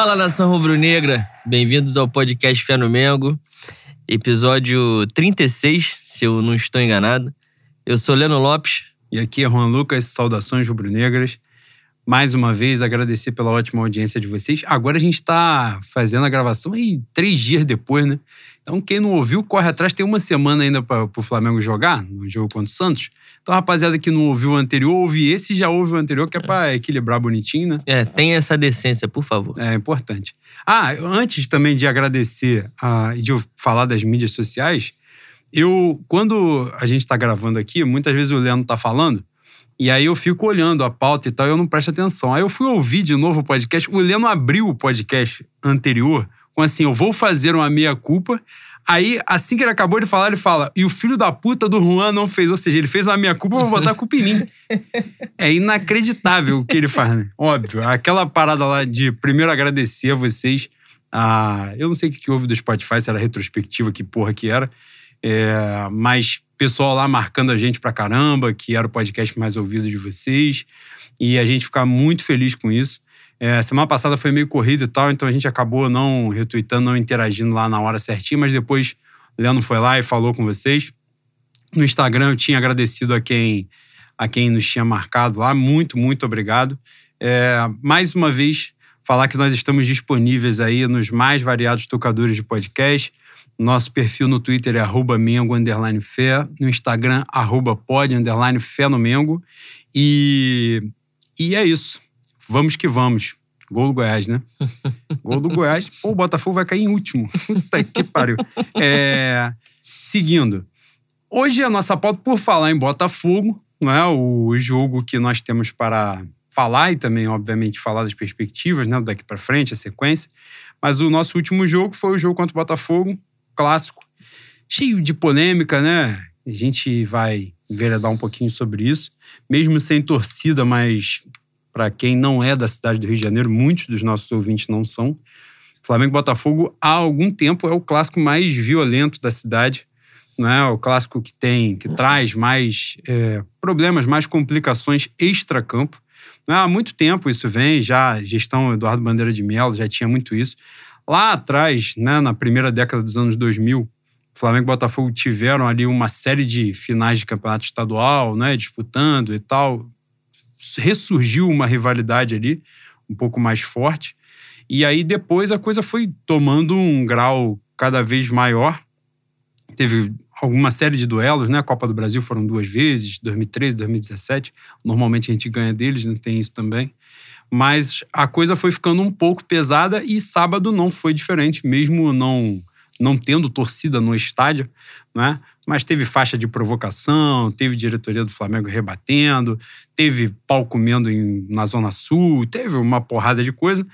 Fala nação rubro-negra, bem-vindos ao podcast Fé no Mengo, episódio 36, se eu não estou enganado. Eu sou Leno Lopes. E aqui é Juan Lucas, saudações rubro-negras. Mais uma vez, agradecer pela ótima audiência de vocês. Agora a gente está fazendo a gravação aí três dias depois, né? Então, quem não ouviu, corre atrás. Tem uma semana ainda para o Flamengo jogar, no jogo contra o Santos. Então, rapaziada que não ouviu o anterior, ouve esse já ouve o anterior, que é para equilibrar bonitinho, né? É, tem essa decência, por favor. É importante. Ah, antes também de agradecer e de eu falar das mídias sociais, eu, quando a gente está gravando aqui, muitas vezes o Leandro tá falando, e aí eu fico olhando a pauta e tal, e eu não presto atenção. Aí eu fui ouvir de novo o podcast. O Leno abriu o podcast anterior com assim: eu vou fazer uma meia-culpa. Aí, assim que ele acabou de falar, ele fala: e o filho da puta do Juan não fez. Ou seja, ele fez uma meia-culpa pra botar a culpa em mim. É inacreditável o que ele faz, né? Óbvio. Aquela parada lá de primeiro agradecer a vocês. A, eu não sei o que, houve do Spotify, se era retrospectiva, que porra que era. É, mas pessoal lá marcando a gente pra caramba, que era o podcast mais ouvido de vocês. E a gente fica muito feliz com isso. É, semana passada foi meio corrido e tal, então a gente acabou não retweetando, não interagindo lá na hora certinha, mas depois o Leandro foi lá e falou com vocês. No Instagram eu tinha agradecido a quem, a quem nos tinha marcado lá. Muito, muito obrigado. É, mais uma vez, falar que nós estamos disponíveis aí nos mais variados tocadores de podcast. Nosso perfil no Twitter é arroba Mengo underline fé, no Instagram, arroba pod underline fé no Mengo. E, e é isso. Vamos que vamos. Gol do Goiás, né? Gol do Goiás. Pô, o Botafogo vai cair em último. Puta que pariu. É, seguindo. Hoje a nossa pauta, por falar em Botafogo, não é o jogo que nós temos para falar e também, obviamente, falar das perspectivas, né? Daqui para frente, a sequência. Mas o nosso último jogo foi o jogo contra o Botafogo, clássico, cheio de polêmica, né? A gente vai enveredar um pouquinho sobre isso, mesmo sem torcida, mas para quem não é da cidade do Rio de Janeiro, muitos dos nossos ouvintes não são. Flamengo Botafogo há algum tempo é o clássico mais violento da cidade, não é o clássico que tem, que traz mais é, problemas, mais complicações extra-campo. Há muito tempo isso vem, já gestão Eduardo Bandeira de Mello já tinha muito isso. Lá atrás, né, na primeira década dos anos 2000, Flamengo e Botafogo tiveram ali uma série de finais de campeonato estadual, né, disputando e tal. Ressurgiu uma rivalidade ali, um pouco mais forte. E aí depois a coisa foi tomando um grau cada vez maior. Teve alguma série de duelos, né? A Copa do Brasil foram duas vezes, 2013, 2017. Normalmente a gente ganha deles, não né? tem isso também mas a coisa foi ficando um pouco pesada e sábado não foi diferente, mesmo não não tendo torcida no estádio, né? Mas teve faixa de provocação, teve diretoria do Flamengo rebatendo, teve pau comendo em, na Zona Sul, teve uma porrada de coisa.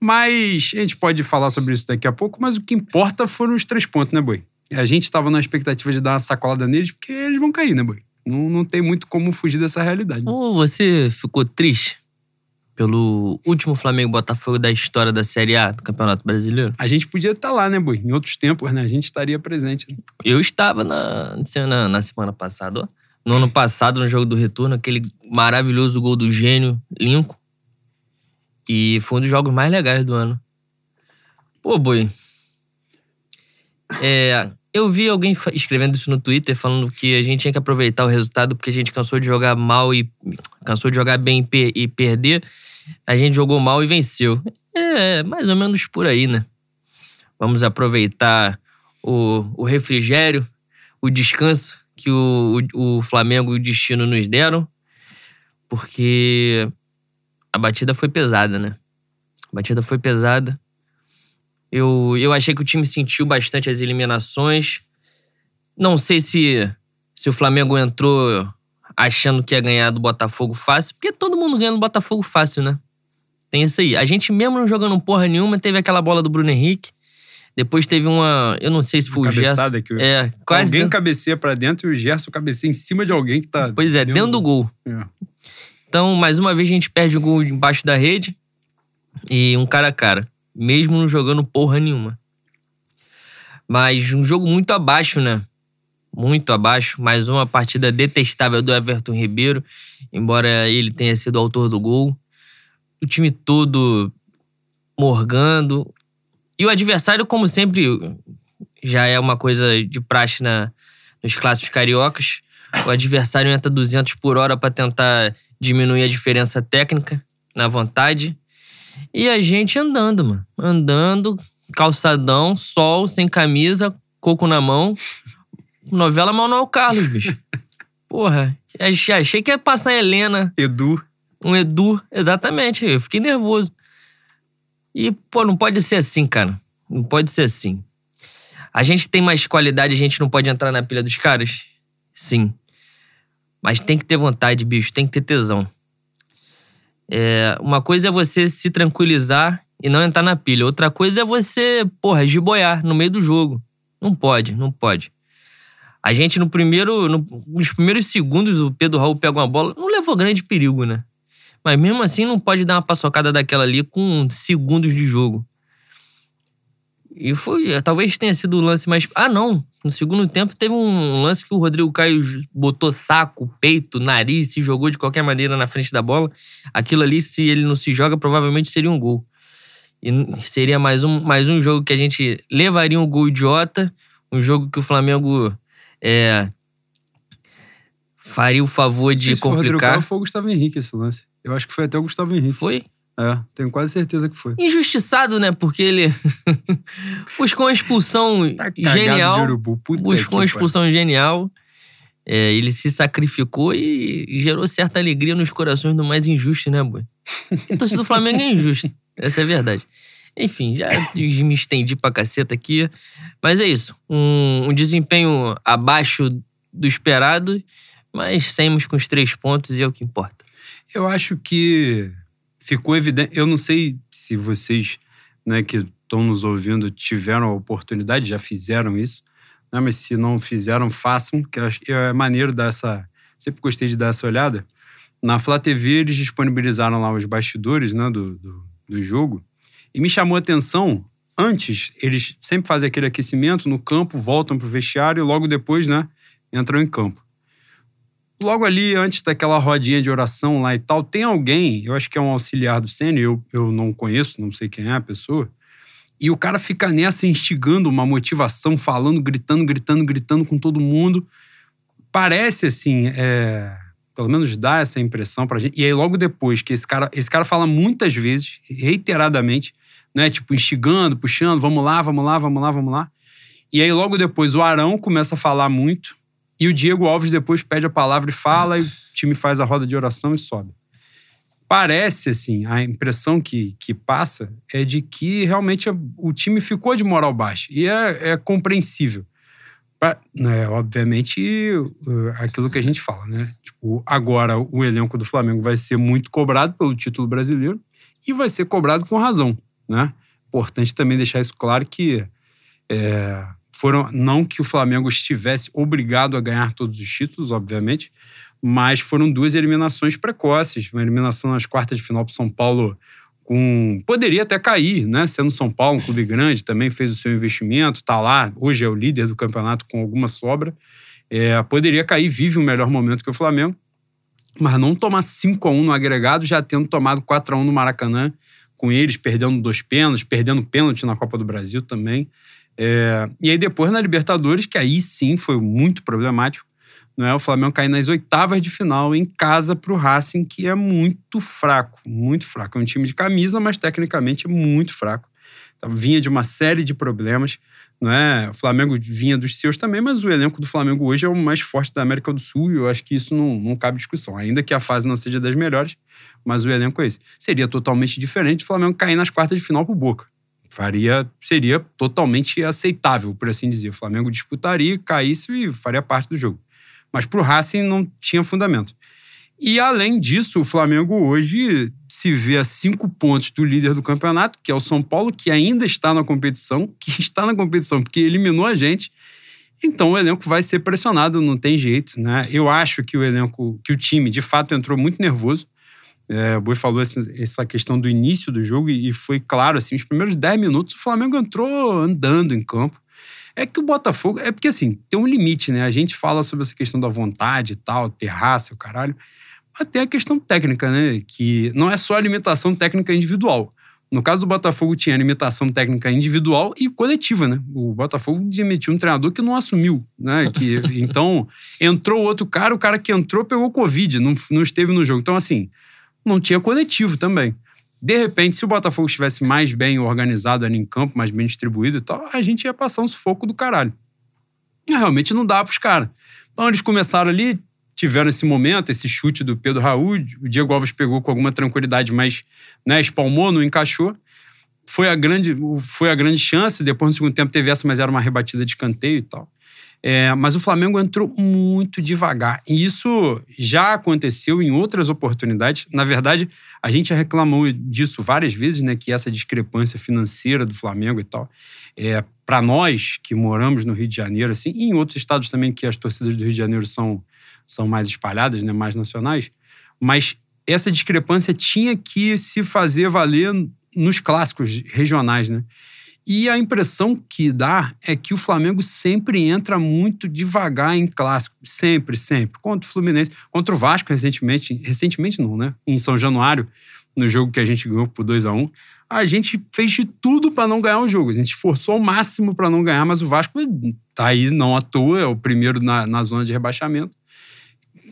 Mas a gente pode falar sobre isso daqui a pouco, mas o que importa foram os três pontos, né, Boi? A gente estava na expectativa de dar uma sacolada neles, porque eles vão cair, né, Boi? Não, não tem muito como fugir dessa realidade. Oh, você ficou triste pelo último Flamengo Botafogo da história da Série A do Campeonato Brasileiro? A gente podia estar lá, né, Boi? Em outros tempos, né? A gente estaria presente. Né? Eu estava na, na, na, semana passada, ó. No ano passado, no jogo do retorno, aquele maravilhoso gol do gênio Lincoln. E foi um dos jogos mais legais do ano. Pô, Boi. É, eu vi alguém escrevendo isso no Twitter, falando que a gente tinha que aproveitar o resultado porque a gente cansou de jogar mal e cansou de jogar bem e perder a gente jogou mal e venceu. É, mais ou menos por aí, né? Vamos aproveitar o, o refrigério, o descanso que o, o, o Flamengo e o destino nos deram, porque a batida foi pesada, né? A batida foi pesada. Eu, eu achei que o time sentiu bastante as eliminações. Não sei se, se o Flamengo entrou achando que ia ganhar do Botafogo fácil, porque todo mundo ganha do Botafogo fácil, né? Tem isso aí. A gente mesmo não jogando porra nenhuma, teve aquela bola do Bruno Henrique. Depois teve uma. Eu não sei se foi o Gerson. Que é, quase alguém dentro... cabeceia pra dentro e o Gerson cabeceia em cima de alguém que tá. Pois é, dentro, dentro do gol. É. Então, mais uma vez, a gente perde o gol embaixo da rede. E um cara a cara. Mesmo não jogando porra nenhuma. Mas um jogo muito abaixo, né? Muito abaixo. Mais uma partida detestável do Everton Ribeiro, embora ele tenha sido autor do gol. O time todo morgando. E o adversário, como sempre, já é uma coisa de praxe na, nos clássicos cariocas. O adversário entra 200 por hora para tentar diminuir a diferença técnica na vontade. E a gente andando, mano. Andando, calçadão, sol, sem camisa, coco na mão. Novela Manuel Carlos, bicho. Porra, achei que ia passar a Helena. Edu. Um Edu, exatamente. Eu fiquei nervoso. E, pô, não pode ser assim, cara. Não pode ser assim. A gente tem mais qualidade, a gente não pode entrar na pilha dos caras? Sim. Mas tem que ter vontade, bicho, tem que ter tesão. É, uma coisa é você se tranquilizar e não entrar na pilha. Outra coisa é você, porra, giboiar no meio do jogo. Não pode, não pode. A gente, no primeiro, no, nos primeiros segundos, o Pedro Raul pega uma bola, não levou grande perigo, né? Mas mesmo assim, não pode dar uma paçocada daquela ali com segundos de jogo. E foi, talvez tenha sido o lance mais. Ah, não. No segundo tempo teve um lance que o Rodrigo Caio botou saco, peito, nariz, se jogou de qualquer maneira na frente da bola. Aquilo ali, se ele não se joga, provavelmente seria um gol. E seria mais um, mais um jogo que a gente levaria um gol idiota, um jogo que o Flamengo é, faria o favor de complicar. Rodrigo Caio foi o Gustavo Henrique esse lance. Eu acho que foi até o Gustavo Henrique. Foi? É, tenho quase certeza que foi. Injustiçado, né? Porque ele buscou uma expulsão tá genial. buscou uma expulsão pai. genial. É, ele se sacrificou e gerou certa alegria nos corações do mais injusto, né, boi? O torcedor do Flamengo é injusto. Essa é a verdade. Enfim, já me estendi pra caceta aqui. Mas é isso. Um, um desempenho abaixo do esperado, mas saímos com os três pontos e é o que importa. Eu acho que ficou evidente. Eu não sei se vocês, né, que estão nos ouvindo, tiveram a oportunidade, já fizeram isso, né, mas se não fizeram, façam, que é maneiro dar essa. Sempre gostei de dar essa olhada. Na Flá TV, eles disponibilizaram lá os bastidores né, do, do, do jogo. E me chamou a atenção, antes, eles sempre fazem aquele aquecimento no campo, voltam para o vestiário e logo depois, né, entram em campo logo ali, antes daquela rodinha de oração lá e tal, tem alguém, eu acho que é um auxiliar do Senna, eu, eu não conheço, não sei quem é a pessoa, e o cara fica nessa instigando uma motivação, falando, gritando, gritando, gritando com todo mundo. Parece assim, é, pelo menos dá essa impressão pra gente. E aí, logo depois que esse cara, esse cara fala muitas vezes, reiteradamente, né? Tipo, instigando, puxando, vamos lá, vamos lá, vamos lá, vamos lá. E aí, logo depois, o Arão começa a falar muito. E o Diego Alves depois pede a palavra e fala, e o time faz a roda de oração e sobe. Parece, assim, a impressão que, que passa é de que realmente o time ficou de moral baixa. E é, é compreensível. Pra, né, obviamente, aquilo que a gente fala, né? Tipo, agora o elenco do Flamengo vai ser muito cobrado pelo título brasileiro e vai ser cobrado com razão, né? Importante também deixar isso claro que é, foram não que o Flamengo estivesse obrigado a ganhar todos os títulos, obviamente, mas foram duas eliminações precoces, uma eliminação nas quartas de final para São Paulo com poderia até cair, né? Sendo São Paulo um clube grande, também fez o seu investimento, está lá, hoje é o líder do campeonato com alguma sobra. É, poderia cair, vive um melhor momento que o Flamengo, mas não tomar 5 a 1 no agregado, já tendo tomado 4 a 1 no Maracanã, com eles perdendo dois pênaltis, perdendo pênalti na Copa do Brasil também. É, e aí depois na Libertadores, que aí sim foi muito problemático, não é? o Flamengo cair nas oitavas de final em casa para o Racing, que é muito fraco, muito fraco. É um time de camisa, mas tecnicamente muito fraco. Vinha de uma série de problemas. Não é? O Flamengo vinha dos seus também, mas o elenco do Flamengo hoje é o mais forte da América do Sul e eu acho que isso não, não cabe discussão. Ainda que a fase não seja das melhores, mas o elenco é esse. Seria totalmente diferente o Flamengo cair nas quartas de final para o Boca faria seria totalmente aceitável, por assim dizer. O Flamengo disputaria, caísse e faria parte do jogo. Mas para o Racing não tinha fundamento. E além disso, o Flamengo hoje se vê a cinco pontos do líder do campeonato, que é o São Paulo, que ainda está na competição, que está na competição porque eliminou a gente. Então o elenco vai ser pressionado, não tem jeito, né? Eu acho que o elenco, que o time de fato entrou muito nervoso. É, o Boi falou essa, questão do início do jogo e, foi claro, assim, os primeiros 10 minutos o Flamengo entrou andando em campo. É que o Botafogo. É porque, assim, tem um limite, né? A gente fala sobre essa questão da vontade e tal, terraça, o caralho. Tem a questão técnica, né? Que não é só a limitação técnica individual. No caso do Botafogo, tinha limitação técnica individual e coletiva, né? O Botafogo demitiu um treinador que não assumiu, né? Que, então, entrou outro cara, o cara que entrou pegou Covid, não, não esteve no jogo. Então, assim, não tinha coletivo também. De repente, se o Botafogo estivesse mais bem organizado ali em campo, mais bem distribuído e tal, a gente ia passar um sufoco do caralho. E realmente não dá pros caras. Então, eles começaram ali, tiveram esse momento, esse chute do Pedro Raul. O Diego Alves pegou com alguma tranquilidade, mas né, espalmou, não encaixou. Foi a, grande, foi a grande chance. Depois, no segundo tempo, teve essa, mas era uma rebatida de escanteio e tal. É, mas o Flamengo entrou muito devagar. E isso já aconteceu em outras oportunidades. Na verdade, a gente já reclamou disso várias vezes, né? Que essa discrepância financeira do Flamengo e tal. É, Para nós que moramos no Rio de Janeiro, assim, e em outros estados também que as torcidas do Rio de Janeiro são são mais espalhadas, né, mais nacionais, mas essa discrepância tinha que se fazer valer nos clássicos regionais, né? E a impressão que dá é que o Flamengo sempre entra muito devagar em clássico, sempre, sempre. Contra o Fluminense, contra o Vasco recentemente, recentemente não, né? Em São Januário, no jogo que a gente ganhou por 2 a 1 um, a gente fez de tudo para não ganhar o jogo. A gente forçou ao máximo para não ganhar, mas o Vasco tá aí não à toa, é o primeiro na, na zona de rebaixamento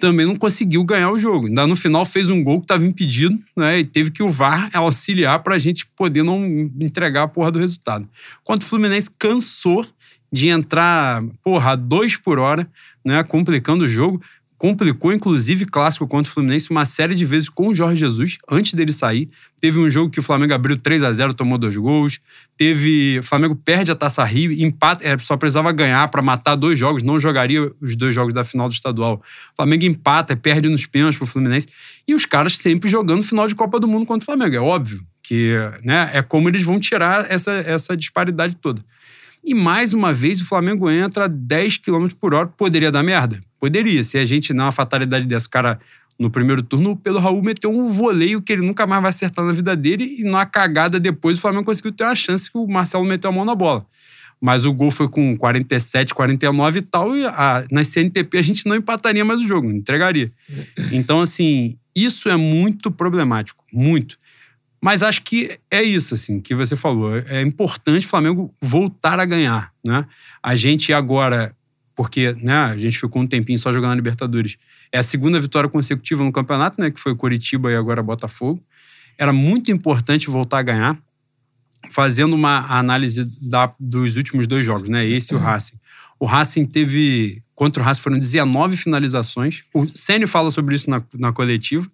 também não conseguiu ganhar o jogo. Ainda no final fez um gol que estava impedido, né? E teve que o VAR auxiliar para a gente poder não entregar a porra do resultado. Quando o Fluminense cansou de entrar, porra, dois por hora, né? Complicando o jogo complicou, inclusive, clássico contra o Fluminense uma série de vezes com o Jorge Jesus, antes dele sair. Teve um jogo que o Flamengo abriu 3 a 0 tomou dois gols. Teve. O Flamengo perde a Taça Rio, empata, é, só precisava ganhar para matar dois jogos, não jogaria os dois jogos da final do estadual. O Flamengo empata, perde nos pênaltis pro Fluminense. E os caras sempre jogando final de Copa do Mundo contra o Flamengo. É óbvio que né, é como eles vão tirar essa, essa disparidade toda. E mais uma vez o Flamengo entra a 10 km por hora. Poderia dar merda? Poderia. Se a gente não uma fatalidade dessa, o cara no primeiro turno, o Pedro Raul meteu um voleio que ele nunca mais vai acertar na vida dele e numa cagada depois o Flamengo conseguiu ter uma chance que o Marcelo meteu a mão na bola. Mas o gol foi com 47, 49 e tal, e a, na CNTP a gente não empataria mais o jogo, entregaria. Então, assim, isso é muito problemático, muito. Mas acho que é isso, assim, que você falou. É importante o Flamengo voltar a ganhar, né? A gente agora, porque né, a gente ficou um tempinho só jogando na Libertadores, é a segunda vitória consecutiva no campeonato, né? Que foi Curitiba e agora Botafogo. Era muito importante voltar a ganhar, fazendo uma análise da, dos últimos dois jogos, né? Esse e o uhum. Racing. O Racing teve, contra o Racing foram 19 finalizações. O Sênio fala sobre isso na, na coletiva,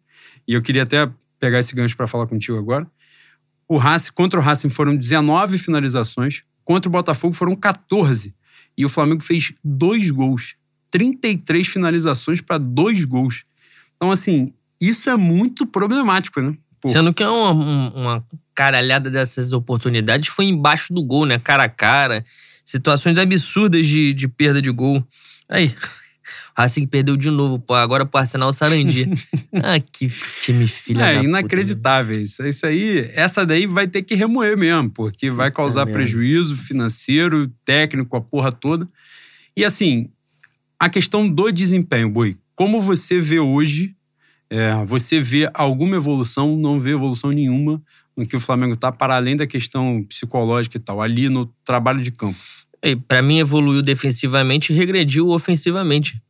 e eu queria até pegar esse gancho para falar contigo agora. O Racing, contra o Racing foram 19 finalizações, contra o Botafogo foram 14. E o Flamengo fez dois gols. 33 finalizações para dois gols. Então, assim, isso é muito problemático, né? Pô. Sendo que é uma, uma caralhada dessas oportunidades foi embaixo do gol, né? Cara a cara. Situações absurdas de, de perda de gol. Aí, Racing perdeu de novo, pô, agora pro Arsenal Sarandi. ah, que time filha É inacreditável puta, isso. Isso aí, essa daí vai ter que remoer mesmo, porque vai causar prejuízo financeiro, técnico, a porra toda. E assim, a questão do desempenho, Boi, como você vê hoje, é, você vê alguma evolução, não vê evolução nenhuma no que o Flamengo tá, para além da questão psicológica e tal, ali no trabalho de campo? Para mim, evoluiu defensivamente e regrediu ofensivamente.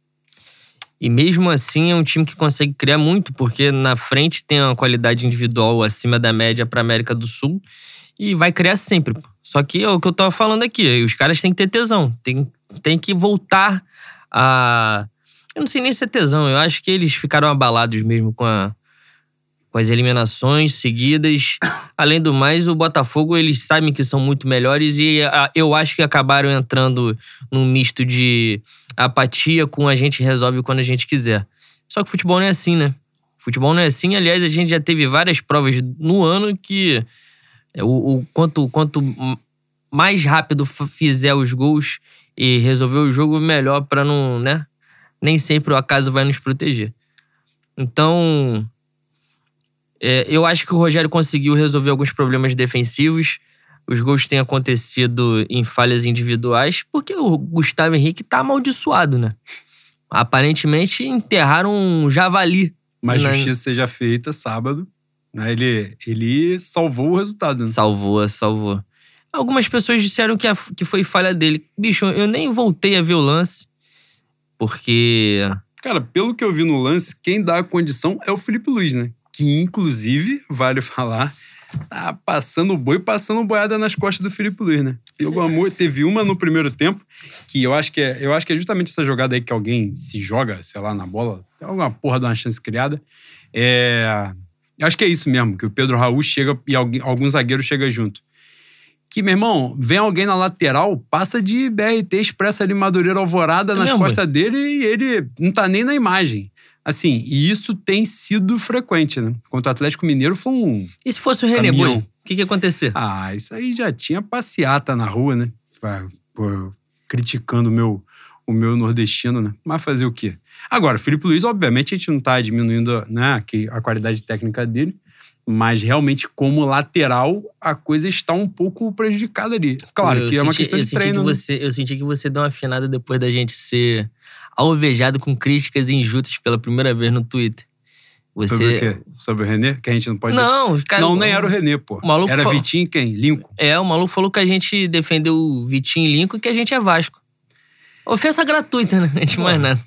E mesmo assim é um time que consegue criar muito, porque na frente tem uma qualidade individual acima da média para América do Sul e vai criar sempre. Só que é o que eu tava falando aqui, os caras têm que ter tesão, tem, tem que voltar a. Eu não sei nem se é tesão, eu acho que eles ficaram abalados mesmo com a, com as eliminações seguidas. Além do mais, o Botafogo, eles sabem que são muito melhores e a, eu acho que acabaram entrando num misto de apatia com a gente resolve quando a gente quiser. Só que futebol não é assim, né? Futebol não é assim. Aliás, a gente já teve várias provas no ano que o, o quanto, quanto mais rápido fizer os gols e resolver o jogo, melhor para não, né? Nem sempre o acaso vai nos proteger. Então, é, eu acho que o Rogério conseguiu resolver alguns problemas defensivos. Os gols têm acontecido em falhas individuais, porque o Gustavo Henrique tá amaldiçoado, né? Aparentemente enterraram um javali. Mas na... justiça seja feita sábado. Né? Ele, ele salvou o resultado. Né? Salvou, salvou. Algumas pessoas disseram que, a, que foi falha dele. Bicho, eu nem voltei a ver o lance, porque. Cara, pelo que eu vi no lance, quem dá a condição é o Felipe Luiz, né? Que, inclusive, vale falar, tá passando boi, passando boiada nas costas do Felipe Luiz, né? Amor, teve uma no primeiro tempo, que eu acho que é, eu acho que é justamente essa jogada aí que alguém se joga, sei lá, na bola, tem alguma porra de uma chance criada. É, acho que é isso mesmo, que o Pedro Raul chega e alguém, algum zagueiro chega junto. Que, meu irmão, vem alguém na lateral, passa de BRT expressa ali Madureira Alvorada é nas mesmo? costas dele e ele não tá nem na imagem. Assim, e isso tem sido frequente, né? Contra o Atlético Mineiro foi um. E se fosse o René? O que, que ia acontecer? Ah, isso aí já tinha passeata na rua, né? Pô, criticando o meu, o meu nordestino, né? Mas fazer o quê? Agora, Felipe Luiz, obviamente, a gente não tá diminuindo né, a qualidade técnica dele, mas realmente, como lateral, a coisa está um pouco prejudicada ali. Claro eu que senti, é uma questão de treino. Que né? você, eu senti que você deu uma afinada depois da gente ser alvejado com críticas injustas pela primeira vez no Twitter. Você... Sobre o quê? Sobre o René? Que a gente não pode. Não, cara, Não, nem era o René, pô. O era falou... Vitinho quem? Lincoln. É, o maluco falou que a gente defendeu o Vitinho e Lincoln e que a gente é Vasco. Ofensa gratuita, né? A gente mais nada.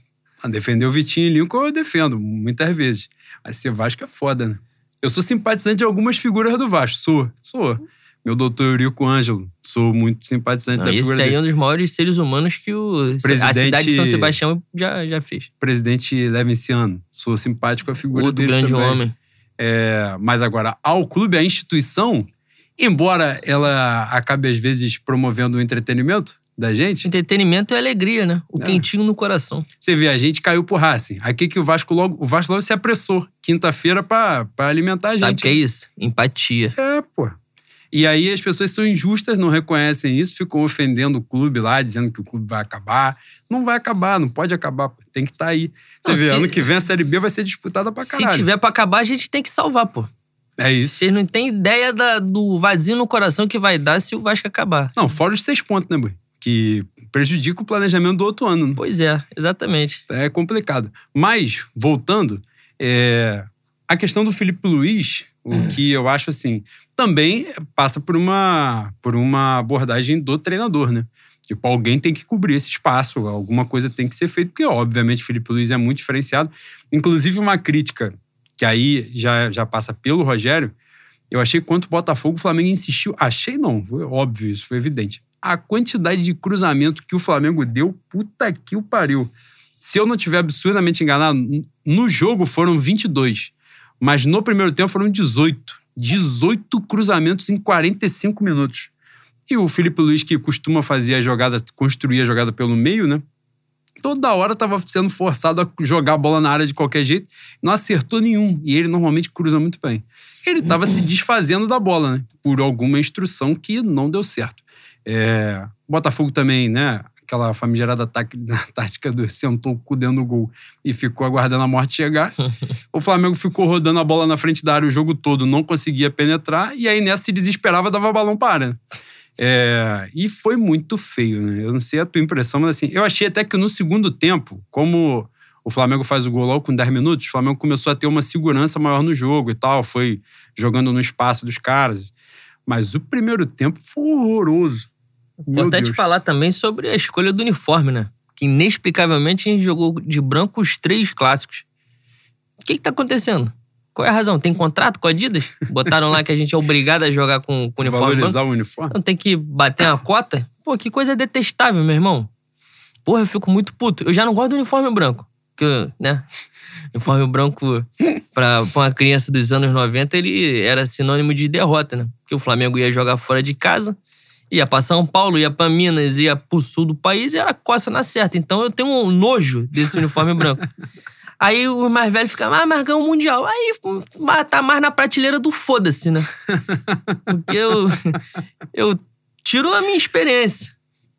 Defender o Vitinho e Lincoln eu defendo, muitas vezes. Mas ser Vasco é foda, né? Eu sou simpatizante de algumas figuras do Vasco. Sou, sou. Meu doutor Eurico Ângelo. Sou muito simpatizante Não, da figura Esse aí é um dos maiores seres humanos que o, Presidente, a cidade de São Sebastião já, já fez. Presidente Levinciano. Sou simpático a figura Outro dele grande também. homem. É, mas agora, ao clube, a instituição, embora ela acabe às vezes promovendo o entretenimento, da gente. Entretenimento é alegria, né? O é. quentinho no coração. Você vê, a gente caiu pro Racing. Aqui que o Vasco logo, o Vasco logo se apressou quinta-feira para alimentar a gente. Sabe o que é isso? Empatia. É, pô. E aí as pessoas são injustas, não reconhecem isso, ficam ofendendo o clube lá, dizendo que o clube vai acabar. Não vai acabar, não pode acabar, tem que estar tá aí. Você não, vê, se... ano que vem a Série B vai ser disputada pra caralho. Se tiver pra acabar, a gente tem que salvar, pô. É isso. Vocês não têm ideia da, do vazio no coração que vai dar se o Vasco acabar. Não, fora os seis pontos, né, Bui? que prejudica o planejamento do outro ano. Né? Pois é, exatamente. É complicado. Mas, voltando, é... a questão do Felipe Luiz, o que eu acho assim, também passa por uma, por uma abordagem do treinador, né? Tipo, alguém tem que cobrir esse espaço, alguma coisa tem que ser feita, porque, obviamente, Felipe Luiz é muito diferenciado. Inclusive, uma crítica que aí já, já passa pelo Rogério, eu achei quanto o Botafogo o Flamengo insistiu. Achei não, foi óbvio, isso foi evidente a quantidade de cruzamento que o Flamengo deu, puta que o pariu. Se eu não tiver absurdamente enganado, no jogo foram 22, mas no primeiro tempo foram 18. 18 cruzamentos em 45 minutos. E o Felipe Luiz, que costuma fazer a jogada, construir a jogada pelo meio, né? Toda hora estava sendo forçado a jogar a bola na área de qualquer jeito, não acertou nenhum. E ele normalmente cruza muito bem. Ele estava se desfazendo da bola, né? Por alguma instrução que não deu certo. É, Botafogo também, né? Aquela famigerada tática do sentou o cu dentro do gol e ficou aguardando a morte chegar. o Flamengo ficou rodando a bola na frente da área o jogo todo, não conseguia penetrar, e aí nessa se desesperava, dava balão para. É, e foi muito feio, né? Eu não sei a tua impressão, mas assim, eu achei até que no segundo tempo, como o Flamengo faz o gol logo com 10 minutos, o Flamengo começou a ter uma segurança maior no jogo e tal, foi jogando no espaço dos caras. Mas o primeiro tempo foi horroroso. Importante falar também sobre a escolha do uniforme, né? Que inexplicavelmente a gente jogou de branco os três clássicos. O que, que tá acontecendo? Qual é a razão? Tem contrato com a Adidas? Botaram lá que a gente é obrigado a jogar com, com uniforme. Valorizar branco. o uniforme? Não tem que bater uma cota? Pô, que coisa detestável, meu irmão. Porra, eu fico muito puto. Eu já não gosto do uniforme branco. Porque, né? Uniforme branco pra uma criança dos anos 90, ele era sinônimo de derrota, né? Porque o Flamengo ia jogar fora de casa Ia pra São Paulo, ia pra Minas, ia pro sul do país e era costa na certa. Então eu tenho um nojo desse uniforme branco. Aí o mais velho fica, ah, mas ganhou o Mundial. Aí tá mais na prateleira do foda-se, né? Porque eu, eu tiro a minha experiência.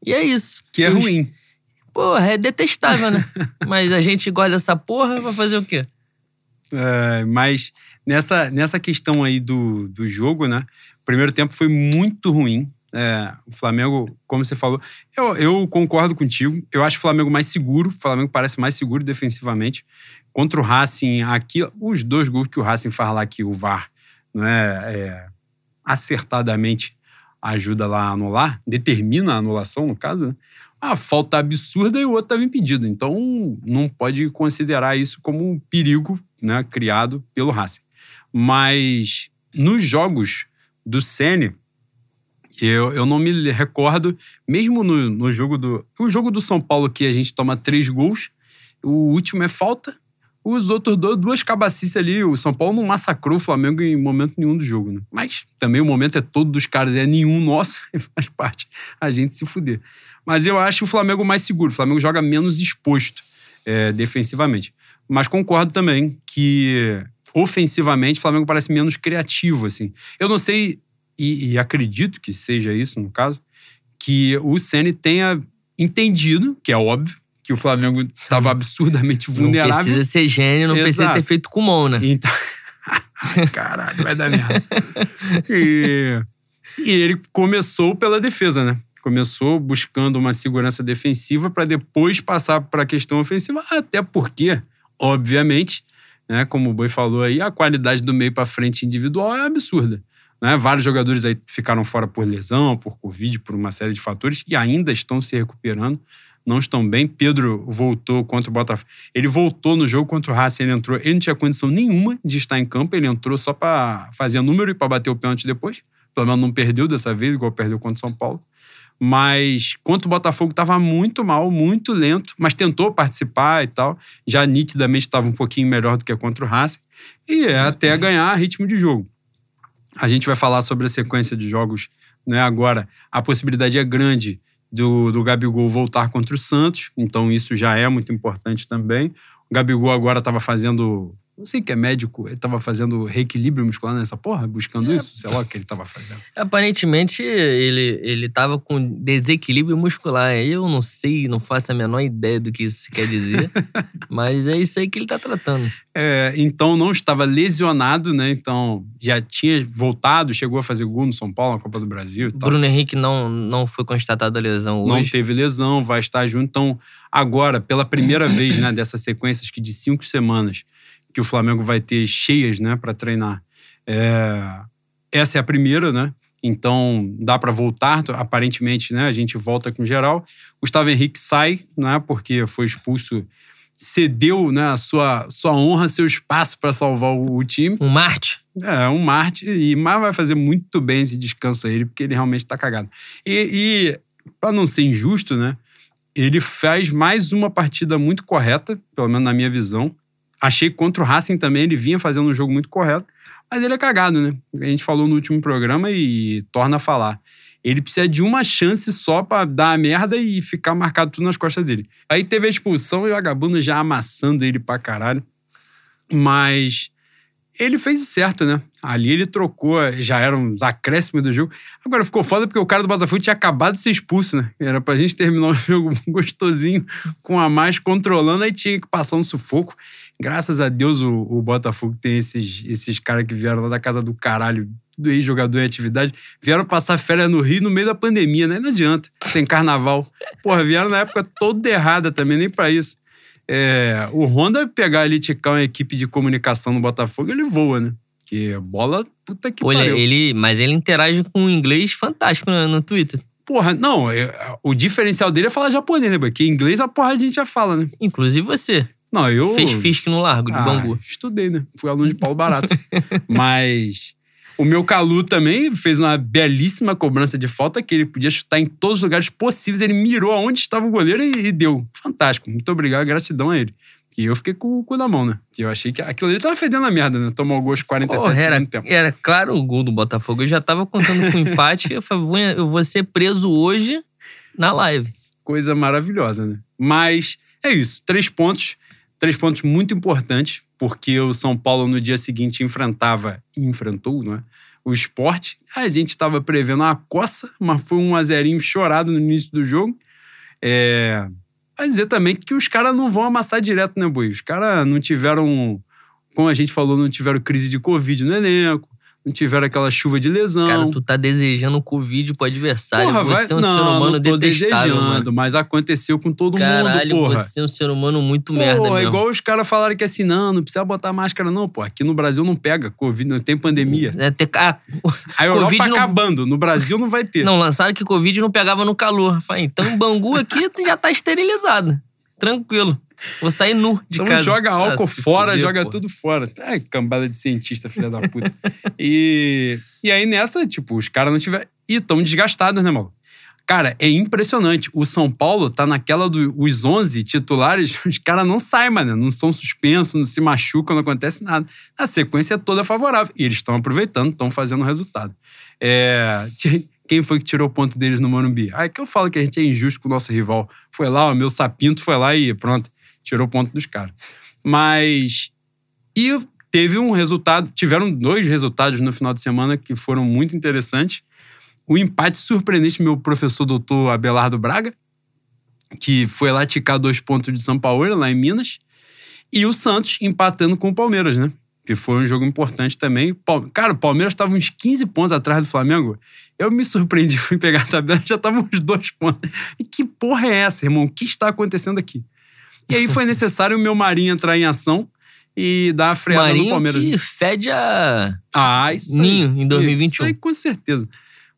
E é isso. Que é eu, ruim. Porra, é detestável, né? mas a gente gosta dessa porra, vai fazer o quê? É, mas nessa, nessa questão aí do, do jogo, né? O primeiro tempo foi muito ruim. É, o Flamengo, como você falou, eu, eu, concordo contigo. Eu acho o Flamengo mais seguro. O Flamengo parece mais seguro defensivamente. Contra o Racing, aqui, os dois gols que o Racing faz lá que o VAR né, é, acertadamente ajuda lá a anular, determina a anulação, no caso, né? a falta absurda e o outro estava impedido. Então, não pode considerar isso como um perigo né, criado pelo Racing. Mas nos jogos do Sene, eu, eu não me recordo, mesmo no, no jogo do. O jogo do São Paulo, que a gente toma três gols, o último é falta, os outros dois, duas cabacices ali. O São Paulo não massacrou o Flamengo em momento nenhum do jogo, né? Mas também o momento é todo dos caras, é nenhum nosso, faz parte a gente se fuder. Mas eu acho o Flamengo mais seguro. O Flamengo joga menos exposto é, defensivamente. Mas concordo também que ofensivamente o Flamengo parece menos criativo, assim. Eu não sei, e, e acredito que seja isso no caso, que o Ceni tenha entendido, que é óbvio, que o Flamengo estava absurdamente vulnerável. Não precisa ser gênio, não Exato. precisa ter feito com Mona. Então... Caralho, vai dar merda. E... e ele começou pela defesa, né? Começou buscando uma segurança defensiva para depois passar para a questão ofensiva, até porque, obviamente, né, como o Boi falou aí, a qualidade do meio para frente individual é absurda. Né? Vários jogadores aí ficaram fora por lesão, por Covid, por uma série de fatores e ainda estão se recuperando não estão bem. Pedro voltou contra o Botafogo. Ele voltou no jogo contra o Racing, ele entrou. Ele não tinha condição nenhuma de estar em campo, ele entrou só para fazer número e para bater o pênalti depois. Pelo menos não perdeu dessa vez, igual perdeu contra o São Paulo. Mas contra o Botafogo estava muito mal, muito lento, mas tentou participar e tal. Já nitidamente estava um pouquinho melhor do que contra o Racing. E é até ganhar ritmo de jogo. A gente vai falar sobre a sequência de jogos né, agora. A possibilidade é grande do, do Gabigol voltar contra o Santos, então isso já é muito importante também. O Gabigol agora estava fazendo não sei que é médico, ele estava fazendo reequilíbrio muscular nessa porra, buscando é. isso, sei lá o que ele estava fazendo. Aparentemente, ele, ele tava com desequilíbrio muscular. Eu não sei, não faço a menor ideia do que isso quer dizer, mas é isso aí que ele está tratando. É, então não estava lesionado, né? Então já tinha voltado, chegou a fazer gol no São Paulo, na Copa do Brasil. E tal. Bruno Henrique não, não foi constatada a lesão hoje. Não teve lesão, vai estar junto. Então, agora, pela primeira vez, né, dessas sequências que de cinco semanas que o Flamengo vai ter cheias, né, para treinar. É, essa é a primeira, né? Então dá para voltar. Aparentemente, né? A gente volta com geral. Gustavo Henrique sai, né? Porque foi expulso, cedeu, né? A sua sua honra, seu espaço para salvar o, o, time. Um Marte. É, um Marte. E mas vai fazer muito bem esse descanso a ele, porque ele realmente está cagado. E, e para não ser injusto, né? Ele faz mais uma partida muito correta, pelo menos na minha visão. Achei que contra o Racing também ele vinha fazendo um jogo muito correto, mas ele é cagado, né? A gente falou no último programa e torna a falar. Ele precisa de uma chance só para dar a merda e ficar marcado tudo nas costas dele. Aí teve a expulsão e o vagabundo já amassando ele pra caralho. Mas ele fez certo, né? Ali ele trocou, já eram os acréscimos do jogo. Agora ficou foda porque o cara do Botafogo tinha acabado de ser expulso, né? Era pra gente terminar o jogo gostosinho, com a mais controlando, aí tinha que passar um sufoco. Graças a Deus o, o Botafogo tem esses, esses caras que vieram lá da casa do caralho, do ex-jogador em atividade, vieram passar férias no Rio no meio da pandemia, né? Não adianta, sem carnaval. Porra, vieram na época toda errada também, nem para isso. É, o Honda pegar ali, ticar uma equipe de comunicação no Botafogo, ele voa, né? Que bola, puta que Olha, pariu. Ele, mas ele interage com um inglês fantástico no, no Twitter. Porra, não, é, o diferencial dele é falar japonês, né? Porque inglês a porra a gente já fala, né? Inclusive você. Não, eu. Fez FISC no Largo de ah, Bangu. Estudei, né? Fui aluno de Paulo Barato. Mas. O meu Calu também fez uma belíssima cobrança de falta que ele podia chutar em todos os lugares possíveis. Ele mirou aonde estava o goleiro e, e deu. Fantástico. Muito obrigado, gratidão a ele. E eu fiquei com o cu na mão, né? Eu achei que aquilo ali tava fedendo a merda, né? Tomou o gol aos 47 Porra, era, tempo. Era claro o gol do Botafogo. Eu já tava contando com empate. Eu falei, eu vou ser preso hoje na live. Coisa maravilhosa, né? Mas é isso. Três pontos. Três pontos muito importantes, porque o São Paulo no dia seguinte enfrentava, enfrentou, não é? O esporte. A gente estava prevendo uma coça, mas foi um azerinho chorado no início do jogo. É... Vai dizer também que os caras não vão amassar direto, né, Boi? Os caras não tiveram, como a gente falou, não tiveram crise de Covid no elenco, não tiveram aquela chuva de lesão. Cara, tu tá desejando o Covid pro adversário. Porra, você vai... é um não, ser humano não tô detestável, desejando, mano. mas aconteceu com todo Caralho, mundo, porra. você é um ser humano muito merda Pô, é mesmo. igual os caras falaram que assim, não, não precisa botar máscara, não, pô. Aqui no Brasil não pega Covid, não tem pandemia. É, ter- ah, A Europa Covid não- acabando, no Brasil não vai ter. não, lançaram que Covid não pegava no calor. Falei, então o Bangu aqui já tá esterilizado. Tranquilo. Vou sair nu de então casa. joga álcool Ah, fora, fuder, joga pô. tudo fora. É cambada de cientista, filha da puta. e, e aí nessa, tipo, os caras não tiveram. E tão desgastados, né, maluco? Cara, é impressionante. O São Paulo tá naquela dos 11 titulares, os caras não saem, mano. Não são suspensos, não se machucam, não acontece nada. A sequência é toda favorável. E eles estão aproveitando, estão fazendo resultado. É, quem foi que tirou o ponto deles no Morumbi? Ah, é que eu falo que a gente é injusto com o nosso rival. Foi lá, o meu sapinto foi lá e pronto, tirou ponto dos caras. Mas. E teve um resultado, tiveram dois resultados no final de semana que foram muito interessantes. O empate surpreendente, meu professor doutor Abelardo Braga, que foi lá ticar dois pontos de São Paulo, lá em Minas. E o Santos empatando com o Palmeiras, né? Que foi um jogo importante também. Cara, o Palmeiras estava uns 15 pontos atrás do Flamengo. Eu me surpreendi, fui pegar a tabela, já estavam uns dois pontos. E que porra é essa, irmão? O que está acontecendo aqui? E aí foi necessário o meu Marinho entrar em ação e dar a freada no Marinho Palmeiras. que fede a Ah, isso aí. Ninho em 2021. Isso aí, com certeza.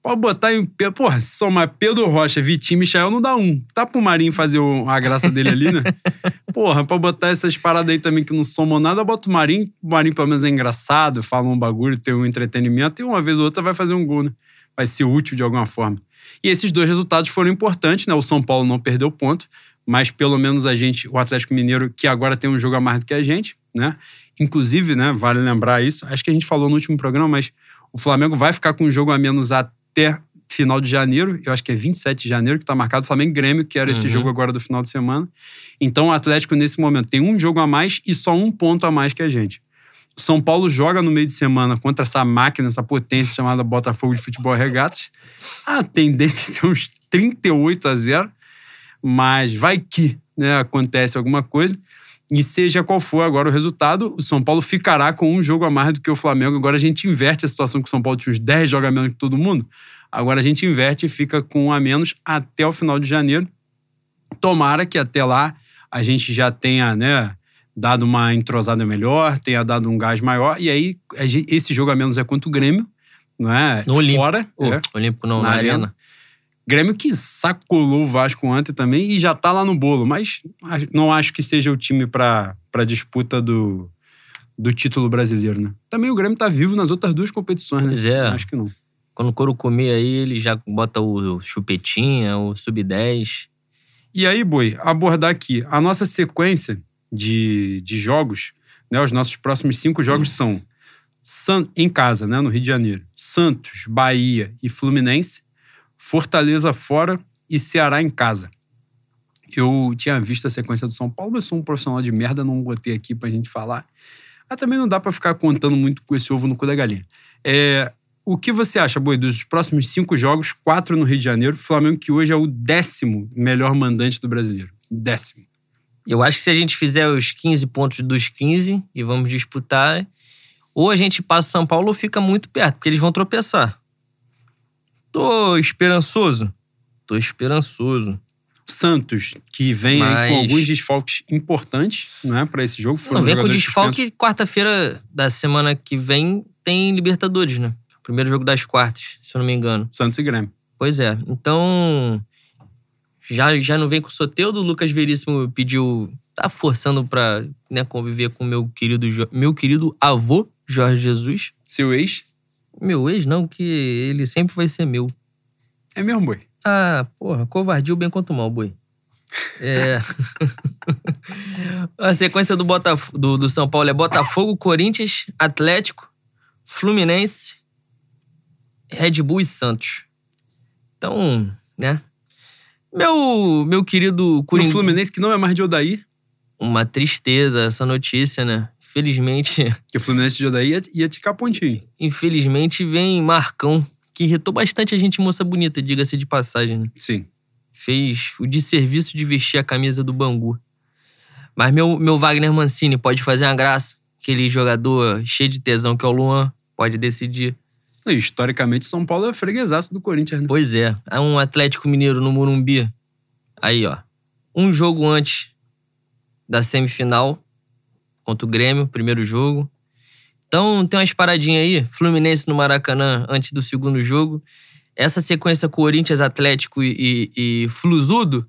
Pode botar em. Porra, se somar Pedro Rocha, Vitinho e Michael, não dá um. Tá pro Marinho fazer a graça dele ali, né? Porra, pra botar essas paradas aí também que não somam nada, bota o Marinho. O Marinho, pelo menos, é engraçado, fala um bagulho, tem um entretenimento, e uma vez ou outra vai fazer um gol, né? Vai ser útil de alguma forma. E esses dois resultados foram importantes, né? O São Paulo não perdeu ponto, mas pelo menos a gente, o Atlético Mineiro, que agora tem um jogo a mais do que a gente, né? Inclusive, né, vale lembrar isso, acho que a gente falou no último programa, mas o Flamengo vai ficar com um jogo a menos até final de janeiro, eu acho que é 27 de janeiro que tá marcado, Flamengo Grêmio, que era esse Uhum. jogo agora do final de semana. Então o Atlético, nesse momento, tem um jogo a mais e só um ponto a mais que a gente. O São Paulo joga no meio de semana contra essa máquina, essa potência chamada Botafogo de Futebol Regatas. A tendência é ser uns 38 a 0, mas vai que né, acontece alguma coisa. E seja qual for agora o resultado, o São Paulo ficará com um jogo a mais do que o Flamengo. Agora a gente inverte a situação que o São Paulo tinha uns 10 jogos a menos que todo mundo. Agora a gente inverte e fica com um a menos até o final de janeiro. Tomara que até lá a gente já tenha né, dado uma entrosada melhor, tenha dado um gás maior. E aí esse jogo a menos é contra o Grêmio, não é? No Olímpico. Fora. Ô, é. Olímpico não, Na na, arena. arena. Grêmio que sacolou o Vasco ontem também e já tá lá no bolo, mas não acho que seja o time para para disputa do, do título brasileiro, né? Também o Grêmio tá vivo nas outras duas competições, né? Pois é. Acho que não. Quando o couro comer aí, ele já bota o chupetinha, o sub-10. E aí, Boi, abordar aqui. A nossa sequência de, de jogos, né? Os nossos próximos cinco jogos são San, em casa, né? No Rio de Janeiro. Santos, Bahia e Fluminense. Fortaleza fora e Ceará em casa. Eu tinha visto a sequência do São Paulo, mas sou um profissional de merda, não botei aqui pra gente falar. Mas também não dá pra ficar contando muito com esse ovo no cu da galinha. É, o que você acha, Boi, dos próximos cinco jogos, quatro no Rio de Janeiro, Flamengo que hoje é o décimo melhor mandante do brasileiro. Décimo. Eu acho que se a gente fizer os 15 pontos dos 15 e vamos disputar, ou a gente passa o São Paulo ou fica muito perto, porque eles vão tropeçar. Tô esperançoso. Tô esperançoso. Santos, que vem aí Mas- com alguns desfalques importantes, né, para esse jogo. Foram Não, vem com desfalque. Quarta-feira da semana que vem tem Libertadores, né? Primeiro jogo das quartas, se eu não me engano. Santos e Grêmio. Pois é. Então. Já, já não vem com o Soteudo. O Lucas Veríssimo pediu. Tá forçando pra né, conviver com meu querido, meu querido avô, Jorge Jesus. Seu ex Meu ex, não, que ele sempre vai ser meu. é mesmo, Boi. Ah, porra, covardia o bem quanto mal, boi. É. A sequência do, Botaf do, do São Paulo é Botafogo, Corinthians, Atlético, Fluminense, Red Bull e Santos. Então, né? Meu, meu querido Coringa. Fluminense, que não é mais de Odaí, Uma tristeza essa notícia, né? Infelizmente, que o Fluminense de Odaí ia, ia ticar pontinho. infelizmente vem Marcão, que irritou bastante a gente, moça bonita, diga-se de passagem. né? Sim. fez o desserviço de vestir a camisa do Bangu. Mas meu, meu Wagner Mancini pode fazer uma graça. Aquele jogador cheio de tesão que é o Luan. pode decidir. E, historicamente, São Paulo é freguesaço do Corinthians, né? Pois é. É um Atlético Mineiro no Morumbi. Aí, ó. Um jogo antes da semifinal contra o Grêmio, primeiro jogo. Então tem umas paradinhas aí. Fluminense no Maracanã antes do segundo jogo. Essa sequência Corinthians, Atlético e, e, e Fluzudo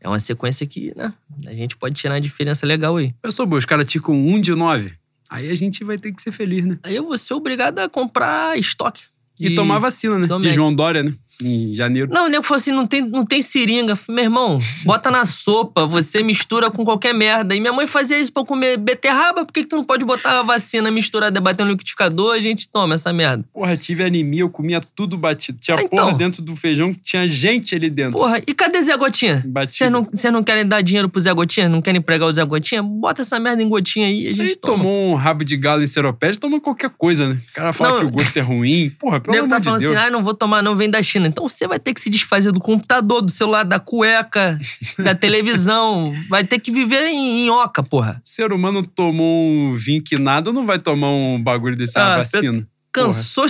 é uma sequência que, né? A gente pode tirar uma diferença legal aí. Eu sou bom, os caras ticam um de nove. Aí a gente vai ter que ser feliz, né? Aí eu vou ser obrigado a comprar estoque. E, tomar vacina, né? Domec. De João Dória, né? Em janeiro. Não, o nego falou assim: não tem, não tem seringa. Meu irmão, bota na sopa, você mistura com qualquer merda. E minha mãe fazia isso pra eu comer beterraba, por que, que tu não pode botar a vacina misturada, bater no liquidificador, a gente toma essa merda? Porra, tive anemia, eu comia tudo batido. Tinha então. porra dentro do feijão, tinha gente ali dentro. Porra, e cadê Zé Gotinha? Vocês não, não querem dar dinheiro pro Zé Gotinha? Não querem pregar o Zé Gotinha? Bota essa merda em gotinha aí a gente toma. tomou um rabo de galo em seropédia, toma qualquer coisa, né? O cara fala Não. que o gosto é ruim. Porra, O pelo nego amor tá de falando Deus. assim, ah, não vou tomar, não vem da China. Então você vai ter que se desfazer do computador, do celular, da cueca, da televisão. Vai ter que viver em, em oca, porra. O ser humano tomou um vinquinado, não vai tomar um bagulho desse, uma Ah, vacina. Cansou,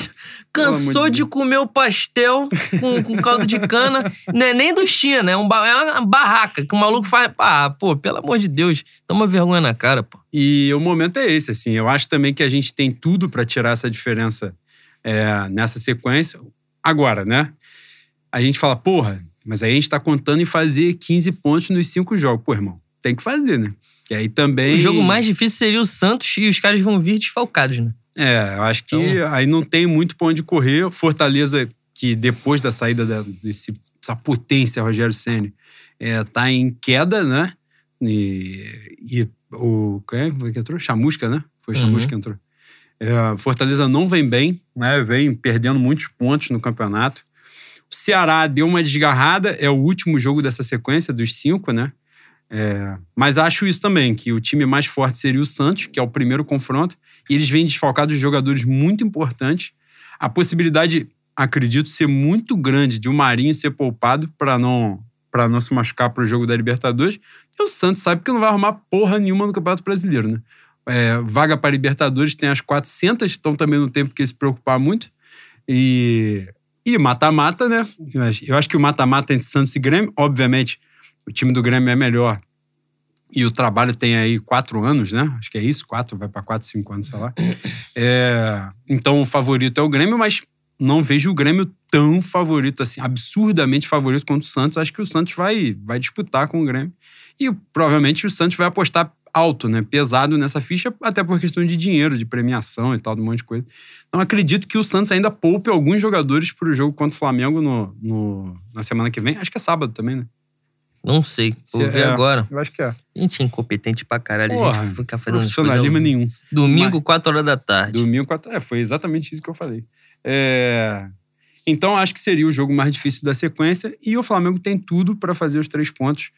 cansou de comer o pastel com, com caldo de cana. Não é nem do China, é, um, é uma barraca que o maluco faz. Ah, pô, pelo amor de Deus, toma vergonha na cara, pô. E o momento é esse, assim. Eu acho também que a gente tem tudo pra tirar essa diferença é, nessa sequência. Agora, né? A gente fala, porra, mas aí a gente tá contando em fazer 15 pontos nos cinco jogos. Pô, irmão, tem que fazer, né? E aí também. O jogo mais difícil seria o Santos e os caras vão vir desfalcados, né? É, eu acho que Então- aí não tem muito pra onde correr. Fortaleza, que depois da saída da, desse, dessa potência, Rogério Senna, é, tá em queda, né? E, e o. Quem é que entrou? Chamusca, né? Foi Chamusca que entrou. É, Fortaleza não vem bem, né? Vem perdendo muitos pontos no campeonato. Ceará deu uma desgarrada, é o último jogo dessa sequência, dos cinco, né? É, mas acho isso também, que o time mais forte seria o Santos, que é o primeiro confronto, e eles vêm desfalcados de jogadores muito importantes. A possibilidade, acredito, ser muito grande de o Marinho ser poupado para não para não se machucar para o jogo da Libertadores. E o Santos sabe que não vai arrumar porra nenhuma no Campeonato Brasileiro, né? É, vaga para Libertadores tem as 400, então também não tem que se preocupar muito. E e mata-mata, né? Eu acho- que o mata-mata entre Santos e Grêmio, obviamente, o time do Grêmio é melhor. E o trabalho tem aí quatro anos, né? Acho que é isso, quatro, vai para quatro, cinco anos, sei lá. É, então o favorito é o Grêmio, mas não vejo o Grêmio tão favorito assim, absurdamente favorito quanto o Santos. Acho que o Santos vai, vai disputar com o Grêmio. E provavelmente o Santos vai apostar alto, né? Pesado nessa ficha, até por questão de dinheiro, de premiação e tal, de um monte de coisa. Então acredito que o Santos ainda poupe alguns jogadores para o jogo contra o Flamengo no, no- na semana que vem. Acho que é sábado também, né? Não sei. Vou Se- ver é. agora. Eu acho que é. A gente é incompetente pra caralho. a Porra, gente fica fazendo Profissionalismo nenhum. Domingo, 4 horas da tarde. Domingo, quatro... É, foi exatamente isso que eu falei. É, Então, acho que seria o jogo mais difícil da sequência e o Flamengo tem tudo para fazer os três pontos.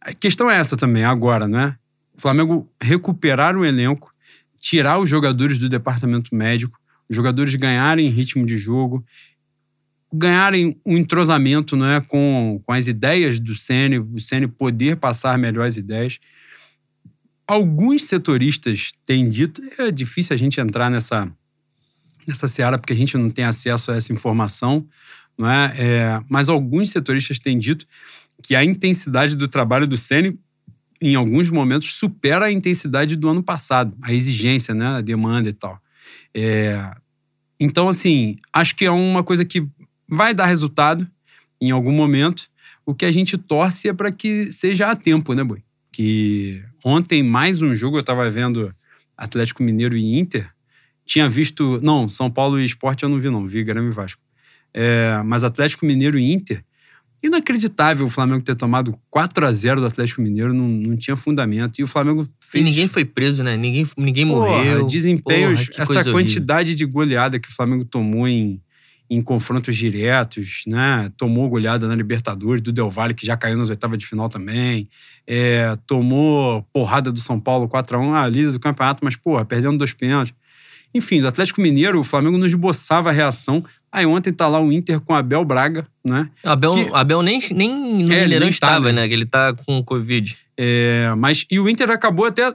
A questão é essa também, agora, né? O Flamengo recuperar o elenco, tirar os jogadores do departamento médico, os jogadores ganharem ritmo de jogo, ganharem um entrosamento né, com, com as ideias do Ceni, o Ceni poder passar melhores ideias. Alguns setoristas têm dito, é difícil a gente entrar nessa, nessa seara porque a gente não tem acesso a essa informação, não é? É, mas alguns setoristas têm dito que a intensidade do trabalho do Ceni em alguns momentos supera a intensidade do ano passado, a exigência, né, a demanda e tal. É, então, assim, acho que é uma coisa que vai dar resultado em algum momento. O que a gente torce é para que seja a tempo, né, Boi? Que ontem, mais um jogo, eu estava vendo Atlético Mineiro e Inter. Tinha visto. Não, São Paulo e Esporte eu não vi, não. Vi Grêmio e Vasco. É, mas Atlético Mineiro e Inter. Inacreditável o Flamengo ter tomado 4 a 0 do Atlético Mineiro, não, não tinha fundamento. E o Flamengo E fez. ninguém foi preso, né? Ninguém, ninguém Porra, morreu. Desempenhos, Porra, essa horrível. quantidade de goleada que o Flamengo tomou em, em confrontos diretos, né? Tomou goleada na Libertadores, do Del Valle, que já caiu nas oitavas de final também. É, tomou porrada do São Paulo 4x1, ah, líder do campeonato, mas, porra, perdendo dois pênaltis. Enfim, do Atlético Mineiro, o Flamengo não esboçava a reação. Aí ontem tá lá o Inter com Abel Braga, né? O Abel, que- Abel nem, nem no É, ele Mineirão tá, estava, né? né? Que ele tá com Covid. É, mas, e o Inter acabou até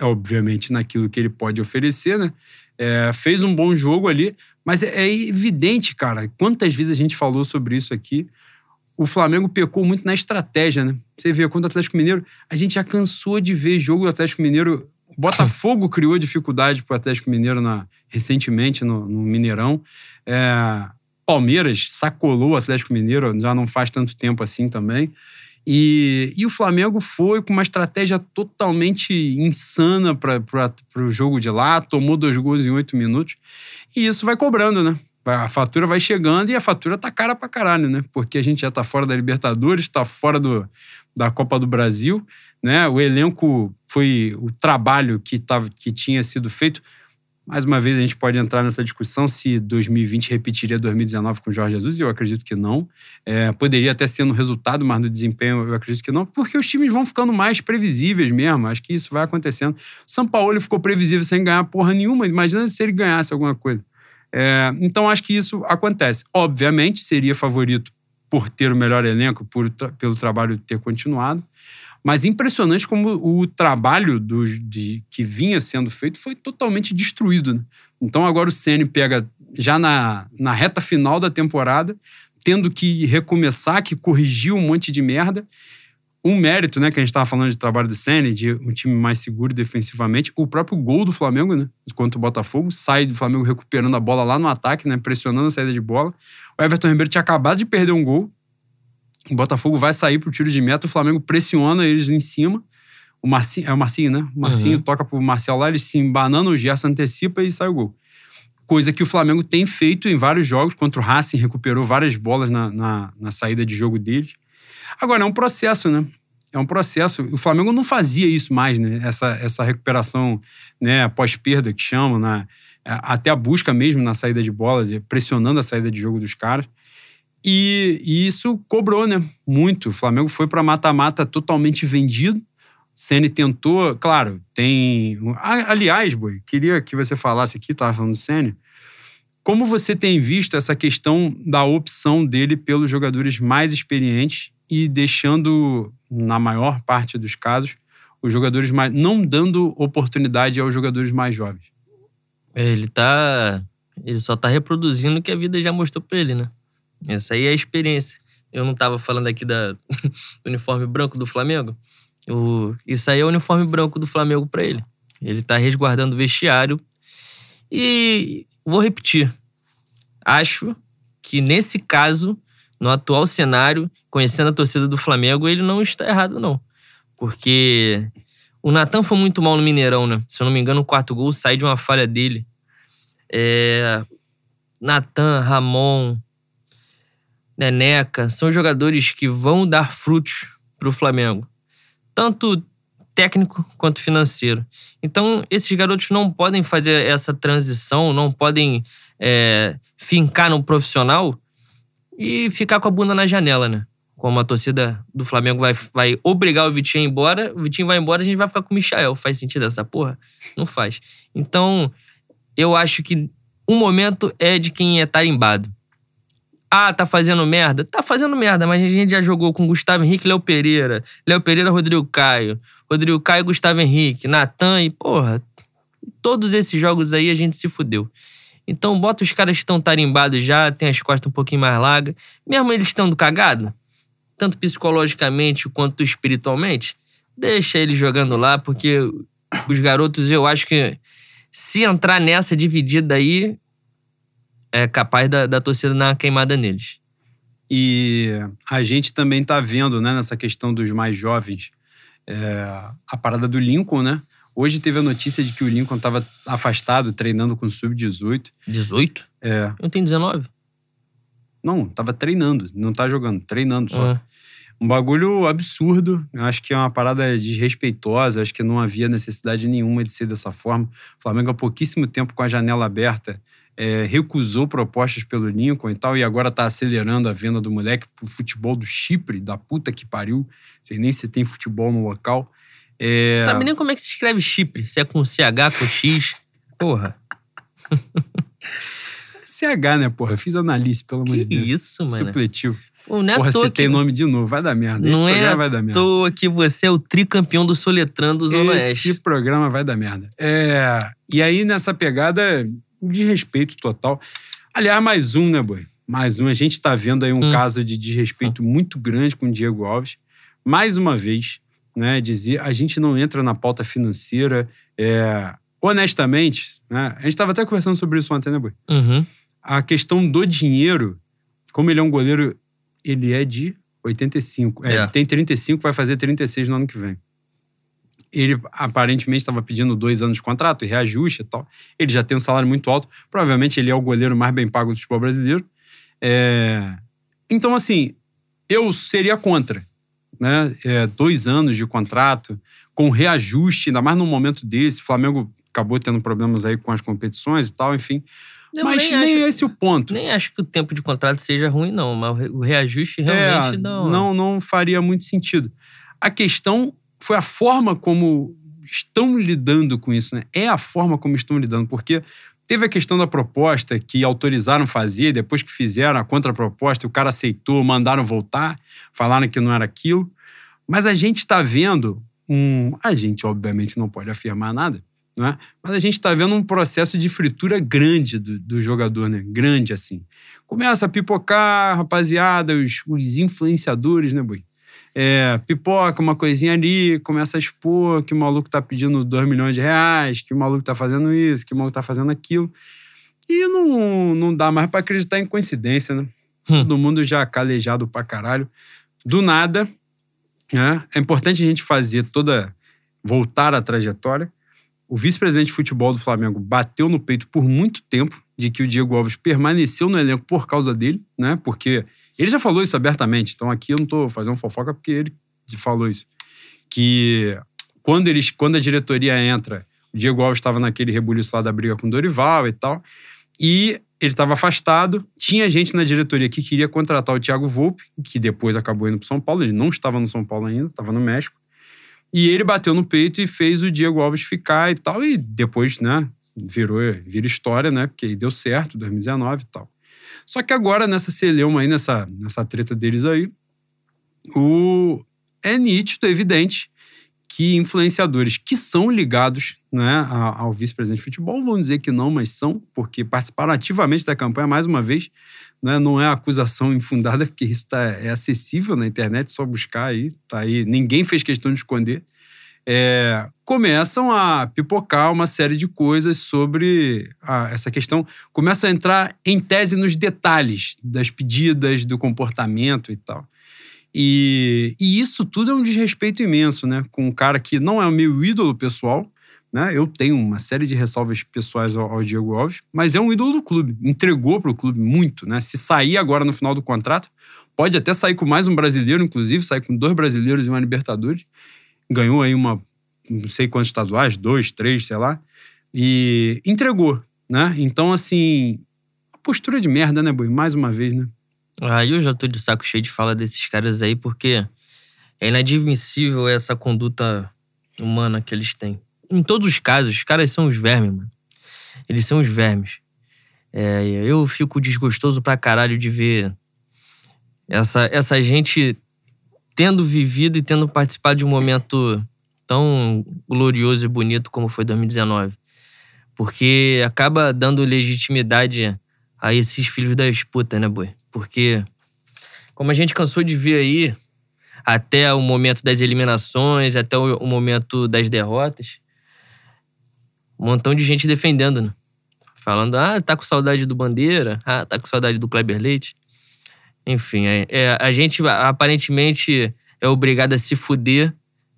obviamente, naquilo que ele pode oferecer, né? É, fez um bom jogo ali, mas é, é evidente, cara, quantas vezes a gente falou sobre isso aqui. O Flamengo pecou muito na estratégia, né? Você vê, quando o Atlético Mineiro, a gente já cansou de ver jogo do Atlético Mineiro. O Botafogo criou dificuldade para o Atlético Mineiro na, recentemente no, no Mineirão. É, Palmeiras sacolou o Atlético Mineiro, já não faz tanto tempo assim também. E, e o Flamengo foi com uma estratégia totalmente insana para o jogo de lá, tomou dois gols em oito minutos. E isso vai cobrando, né? A fatura vai chegando e a fatura tá cara pra caralho, né? Porque a gente já tá fora da Libertadores, tá fora do, da Copa do Brasil, né? O elenco foi o trabalho que, tava, que tinha sido feito mais uma vez, a gente pode entrar nessa discussão se 2020 repetiria 2019 com o Jorge Jesus, eu acredito que não. É, poderia até ser no resultado, mas no desempenho eu acredito que não, porque os times vão ficando mais previsíveis mesmo. Acho que isso vai acontecendo. São Paulo ficou previsível sem ganhar porra nenhuma. Imagina se ele ganhasse alguma coisa. É, então acho que isso acontece. Obviamente, seria favorito por ter o melhor elenco, por, pelo trabalho ter continuado. Mas impressionante como o trabalho do, de, que vinha sendo feito foi totalmente destruído. Né? Então agora o Ceni pega já na, na reta final da temporada, tendo que recomeçar, que corrigir um monte de merda. Um mérito, né, que a gente estava falando de trabalho do Ceni, de um time mais seguro defensivamente, o próprio gol do Flamengo, né, contra o Botafogo, sai do Flamengo recuperando a bola lá no ataque, né, pressionando a saída de bola. O Everton Ribeiro tinha acabado de perder um gol, o Botafogo vai sair pro tiro de meta, o Flamengo pressiona eles em cima. O Marcinho, é o Marcinho, né? O Marcinho uhum. toca pro Marcel lá, ele se embanana, o Gerson antecipa e sai o gol. Coisa que o Flamengo tem feito em vários jogos. Contra o Racing, recuperou várias bolas na, na, na saída de jogo deles. Agora, é um processo, né? É um processo. O Flamengo não fazia isso mais, né? Essa, essa recuperação né, pós-perda, que chamam, né? até a busca mesmo na saída de bola, pressionando a saída de jogo dos caras. E, e isso cobrou, né? Muito. O Flamengo foi para mata-mata totalmente vendido. Ceni tentou, claro, tem. Aliás, Boi, queria que você falasse aqui, estava falando do Ceni. Como você tem visto essa questão da opção dele pelos jogadores mais experientes e deixando, na maior parte dos casos, os jogadores mais. não dando oportunidade aos jogadores mais jovens? Ele tá. Ele só tá reproduzindo o que a vida já mostrou pra ele, né? Essa aí é a experiência. Eu não estava falando aqui da, do uniforme branco do Flamengo. O, isso aí é o uniforme branco do Flamengo para ele. Ele está resguardando o vestiário. E vou repetir. Acho que nesse caso, no atual cenário, conhecendo a torcida do Flamengo, ele não está errado, não. Porque o Natan foi muito mal no Mineirão, né? Se eu não me engano, o quarto gol sai de uma falha dele. É... Natan, Ramon, Neneca, são jogadores que vão dar frutos para o Flamengo, tanto técnico quanto financeiro. Então, esses garotos não podem fazer essa transição, não podem é, fincar no profissional e ficar com a bunda na janela, né? Como a torcida do Flamengo vai, vai obrigar o Vitinho a ir embora, o Vitinho vai embora, a gente vai ficar com o Michael. Faz sentido essa porra? Não faz. Então, eu acho que o momento é de quem é tarimbado. Ah, tá fazendo merda? Tá fazendo merda, mas a gente já jogou com Gustavo Henrique Léo Pereira. Léo Pereira, Rodrigo Caio. Rodrigo Caio, Gustavo Henrique. Natan e, porra, todos esses jogos aí a gente se fudeu. Então, bota os caras que estão tarimbados já, tem as costas um pouquinho mais largas. Mesmo eles estando cagados, tanto psicologicamente quanto espiritualmente, deixa eles jogando lá, porque os garotos, eu acho que se entrar nessa dividida aí, é capaz da, da torcida dar uma queimada neles. E a gente também tá vendo, né, nessa questão dos mais jovens, é, a parada do Lincoln, né? Hoje teve a notícia de que o Lincoln estava afastado, treinando com o Sub-18. 18? É. Eu tenho 19. Não, tava treinando, não tá jogando, treinando só. É. Um bagulho absurdo, acho que é uma parada desrespeitosa, acho que não havia necessidade nenhuma de ser dessa forma. O Flamengo há pouquíssimo tempo com a janela aberta é, recusou propostas pelo Lincoln e tal, e agora tá acelerando a venda do moleque pro futebol do Chipre, da puta que pariu. Sei nem se tem futebol no local. É... Sabe nem como é que se escreve Chipre? Se é com CH, com X. Porra. CH, né, porra? Fiz análise, pelo amor de Deus. isso, mano. Supletivo. Não é Porra, citei que, nome de novo. Vai dar merda. Esse Não é programa vai dar merda. toa que você é o tricampeão do Soletrando Zona Esse Oeste. programa vai dar merda. É, e aí, nessa pegada de respeito total. Aliás, mais um, né, Boi? Mais um. A gente tá vendo aí um Hum. caso de desrespeito muito grande com o Diego Alves. Mais uma vez, né? Dizer, a gente não entra na pauta financeira. É, honestamente, né? A gente tava até conversando sobre isso ontem, né, Boi? Uhum. A questão do dinheiro, como ele é um goleiro, ele é de 85. É, É. Ele tem 35, vai fazer 36 no ano que vem. Ele aparentemente estava pedindo dois anos de contrato e reajuste e tal. Ele já tem um salário muito alto. Provavelmente ele é o goleiro mais bem pago do futebol brasileiro. É, Então, assim, eu seria contra. Né? É, dois anos de contrato, com reajuste, ainda mais num momento desse. O Flamengo acabou tendo problemas aí com as competições e tal, enfim. Eu Mas nem nem acho- esse o ponto. Nem acho que o tempo de contrato seja ruim, não. Mas o reajuste realmente É, não. não, não faria muito sentido. A questão foi a forma como estão lidando com isso, né? É a forma como estão lidando, porque teve a questão da proposta que autorizaram fazer, depois que fizeram a contraproposta, o cara aceitou, mandaram voltar, falaram que não era aquilo. Mas a gente está vendo um. A gente, obviamente, não pode afirmar nada, não é? Mas a gente está vendo um processo de fritura grande do, do jogador, né? Grande assim. Começa a pipocar, rapaziada, os, os influenciadores, né, Boi? É, pipoca uma coisinha ali, começa a expor que o maluco tá pedindo 2 milhões de reais, que o maluco tá fazendo isso, que o maluco tá fazendo aquilo. E não, não dá mais pra acreditar em coincidência, né? Hum. Todo mundo já calejado pra caralho. Do nada, né? É importante a gente fazer toda. voltar à trajetória. O vice-presidente de futebol do Flamengo bateu no peito por muito tempo de que o Diego Alves permaneceu no elenco por causa dele, né? Porque ele já falou isso abertamente, então aqui eu não tô fazendo fofoca porque ele falou isso. Que quando, eles, quando a diretoria entra, o Diego Alves estava naquele rebuliço lá da briga com o Dorival e tal, e ele estava afastado. Tinha gente na diretoria que queria contratar o Thiago Volpe, que depois acabou indo para São Paulo. Ele não estava no São Paulo ainda, estava no México. E ele bateu no peito e fez o Diego Alves ficar e tal. E depois, né, virou, vira história, né? Porque deu certo, 2019 e tal. Só que agora, nessa celeuma aí, nessa, nessa treta deles aí, o, é nítido, é evidente, que influenciadores que são ligados né, ao vice-presidente de futebol vão dizer que não, mas são, porque participaram ativamente da campanha, mais uma vez, né, não é acusação infundada, porque isso tá, é acessível na internet, só buscar aí, tá aí, ninguém fez questão de esconder. É, começam a pipocar uma série de coisas sobre a- essa questão, começam a entrar em tese nos detalhes das pedidas, do comportamento e tal. E, e isso tudo é um desrespeito imenso, né? Com um cara que não é o meu ídolo pessoal, né? Eu tenho uma série de ressalvas pessoais ao, ao Diego Alves, mas é um ídolo do clube. Entregou para o clube muito, né? Se sair agora no final do contrato, pode até sair com mais um brasileiro, inclusive, sair com dois brasileiros e uma Libertadores. Ganhou aí uma, não sei quantos estaduais, dois, três, sei lá. E entregou, né? Então, assim, postura de merda, né, Boi? Mais uma vez, né? Ah, eu já tô de saco cheio de falar desses caras aí, porque é inadmissível essa conduta humana que eles têm. Em todos os casos, os caras são os vermes, mano. Eles são os vermes. É, eu fico desgostoso pra caralho de ver essa, essa gente tendo vivido e tendo participado de um momento tão glorioso e bonito como foi 2019. Porque acaba dando legitimidade a esses filhos das putas, né, boi? Porque, como a gente cansou de ver aí, até o momento das eliminações, até o, o momento das derrotas, um montão de gente defendendo, né? Falando, ah, tá com saudade do Bandeira, ah, tá com saudade do Kleber Leite. Enfim, é, é, a gente aparentemente é obrigado a se fuder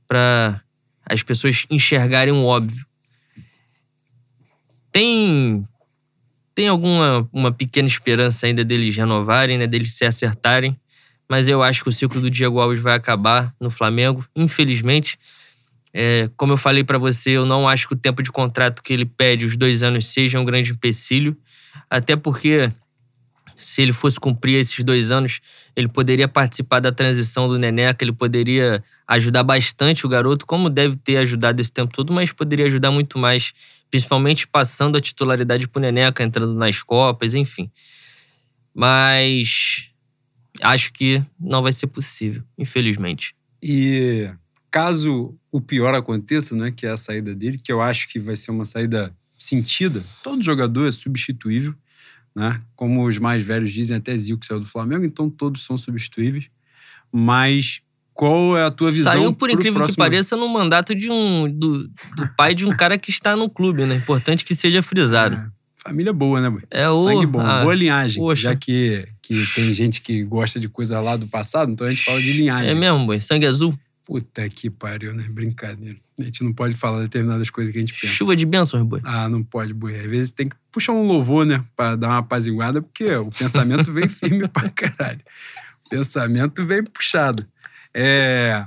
pra as pessoas enxergarem o óbvio. Tem tem alguma uma pequena esperança ainda deles renovarem, né, deles se acertarem, mas eu acho que o ciclo do Diego Alves vai acabar no Flamengo, infelizmente. É, como eu falei pra você, eu não acho que o tempo de contrato que ele pede, os dois anos, seja um grande empecilho, até porque se ele fosse cumprir esses dois anos, ele poderia participar da transição do Neneca, ele poderia ajudar bastante o garoto, como deve ter ajudado esse tempo todo, mas poderia ajudar muito mais, principalmente passando a titularidade pro Neneca, entrando nas Copas, enfim. Mas acho que não vai ser possível, infelizmente. E caso o pior aconteça, né, que é a saída dele, que eu acho que vai ser uma saída sentida, todo jogador é substituível, né? Como os mais velhos dizem, até Zico saiu do Flamengo, então todos são substituíveis. Mas qual é a tua visão? Saiu, por incrível próximo... que pareça, no mandato de um, do, do, pai de um cara que está no clube, né? Importante que seja frisado. É, família boa, né, boy? É Sangue o, bom, ah, boa linhagem. poxa. Já que, que tem gente que gosta de coisa lá do passado, então a gente fala de linhagem. É mesmo, boi. Sangue azul. Puta que pariu, né? Brincadeira. A gente não pode falar determinadas coisas que a gente pensa. Chuva de bênçãos, boi. Ah, não pode, boi. Às vezes tem que puxar um louvor, né? Pra dar uma apaziguada, porque o pensamento vem firme pra caralho. O pensamento vem puxado. É...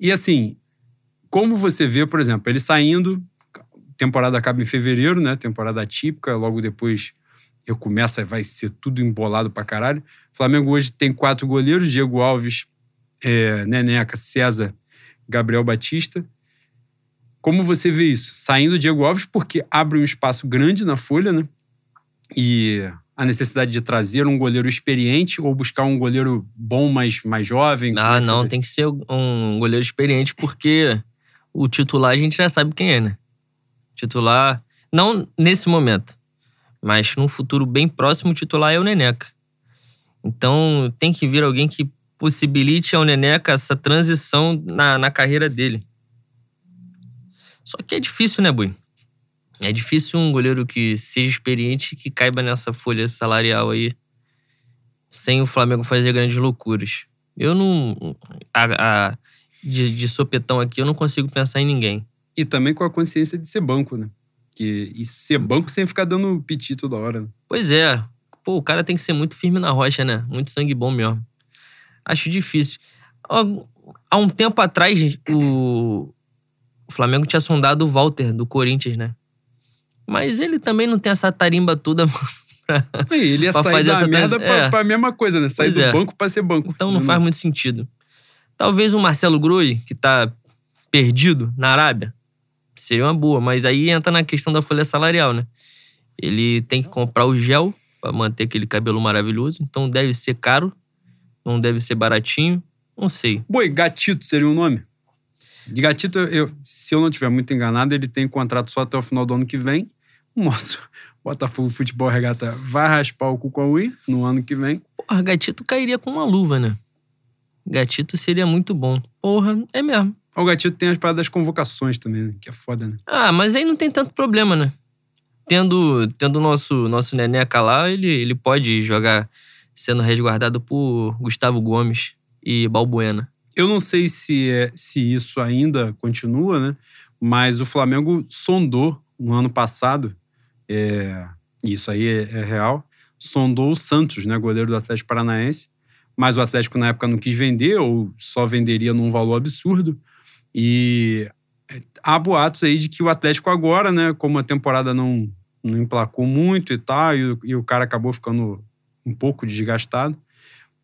E assim, como você vê, por exemplo, ele saindo, temporada acaba em fevereiro, né? Temporada típica, logo depois recomeça, vai ser tudo embolado pra caralho. O Flamengo hoje tem quatro goleiros: Diego Alves, é, Neneca, César, Gabriel Batista. Como você vê isso? Saindo o Diego Alves, porque abre um espaço grande na folha, né? E a necessidade de trazer um goleiro experiente ou buscar um goleiro bom, mas mais jovem. Ah, não, tem que ser um goleiro experiente, porque o titular a gente já sabe quem é, né? Titular, não nesse momento, mas num futuro bem próximo, o titular é o Neneca. Então tem que vir alguém que possibilite ao Neneca essa transição na, na carreira dele. Só que é difícil, né, Bui? É difícil um goleiro que seja experiente e que caiba nessa folha salarial aí, sem o Flamengo fazer grandes loucuras. Eu não. A, a- de, de sopetão aqui, eu não consigo pensar em ninguém. E também com a consciência de ser banco, né? Que, e ser banco sem ficar dando piti toda hora. Né? Pois é. Pô, o cara tem que ser muito firme na rocha, né? Muito sangue bom mesmo. Acho difícil. Há um tempo atrás, o o Flamengo tinha sondado o Walter, do Corinthians, né? Mas ele também não tem essa tarimba toda. E ele ia Pra sair fazer da essa merda trans- pra, é. pra mesma coisa, né? Sair Pois do é. banco pra ser banco. Então não faz muito sentido. Talvez o Marcelo Groi, que tá perdido na Arábia, seria uma boa, mas aí entra na questão da folha salarial, né? Ele tem que comprar o gel pra manter aquele cabelo maravilhoso, então deve ser caro, não deve ser baratinho, não sei. Boi, Gatito seria um nome? De Gatito, eu, se eu não estiver muito enganado, ele tem contrato só até o final do ano que vem. O nosso Botafogo Futebol Regata vai raspar o cu com a Ui no ano que vem. Porra, Gatito cairia com uma luva, né? Gatito seria muito bom. Porra, é mesmo. O Gatito tem as paradas das convocações também, né? Que é foda, né? Ah, mas aí não tem tanto problema, né? Tendo tendo o nosso, nosso Neneca lá, ele, ele pode jogar sendo resguardado por Gustavo Gomes e Balbuena. Eu não sei se, é, se isso ainda continua, né? Mas o Flamengo sondou no ano passado, é, isso aí é, é real, sondou o Santos, né? Goleiro do Atlético Paranaense. Mas o Atlético na época não quis vender ou só venderia num valor absurdo. E é, há boatos aí de que o Atlético agora, né? Como a temporada não, não emplacou muito e tal, e e o cara acabou ficando um pouco desgastado,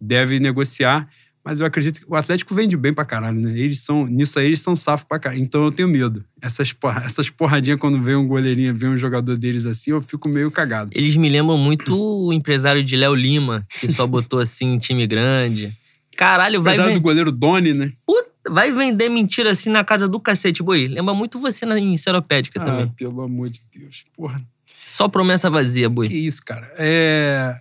deve negociar. Mas eu acredito que o Atlético vende bem pra caralho, né? Eles são, nisso aí eles são safos pra caralho. Então eu tenho medo. Essas, porra, essas porradinhas, quando vem um goleirinho, vem um jogador deles assim, eu fico meio cagado. Eles me lembram muito o empresário de Léo Lima, que só botou assim em time grande. Caralho, vai, Apesar do goleiro Doni, né? Puta, vai vender mentira assim na casa do cacete, boi. Lembra muito você na em Seropédica Ah, também. pelo amor de Deus. Porra. Só promessa vazia, boi. Que isso, cara. É...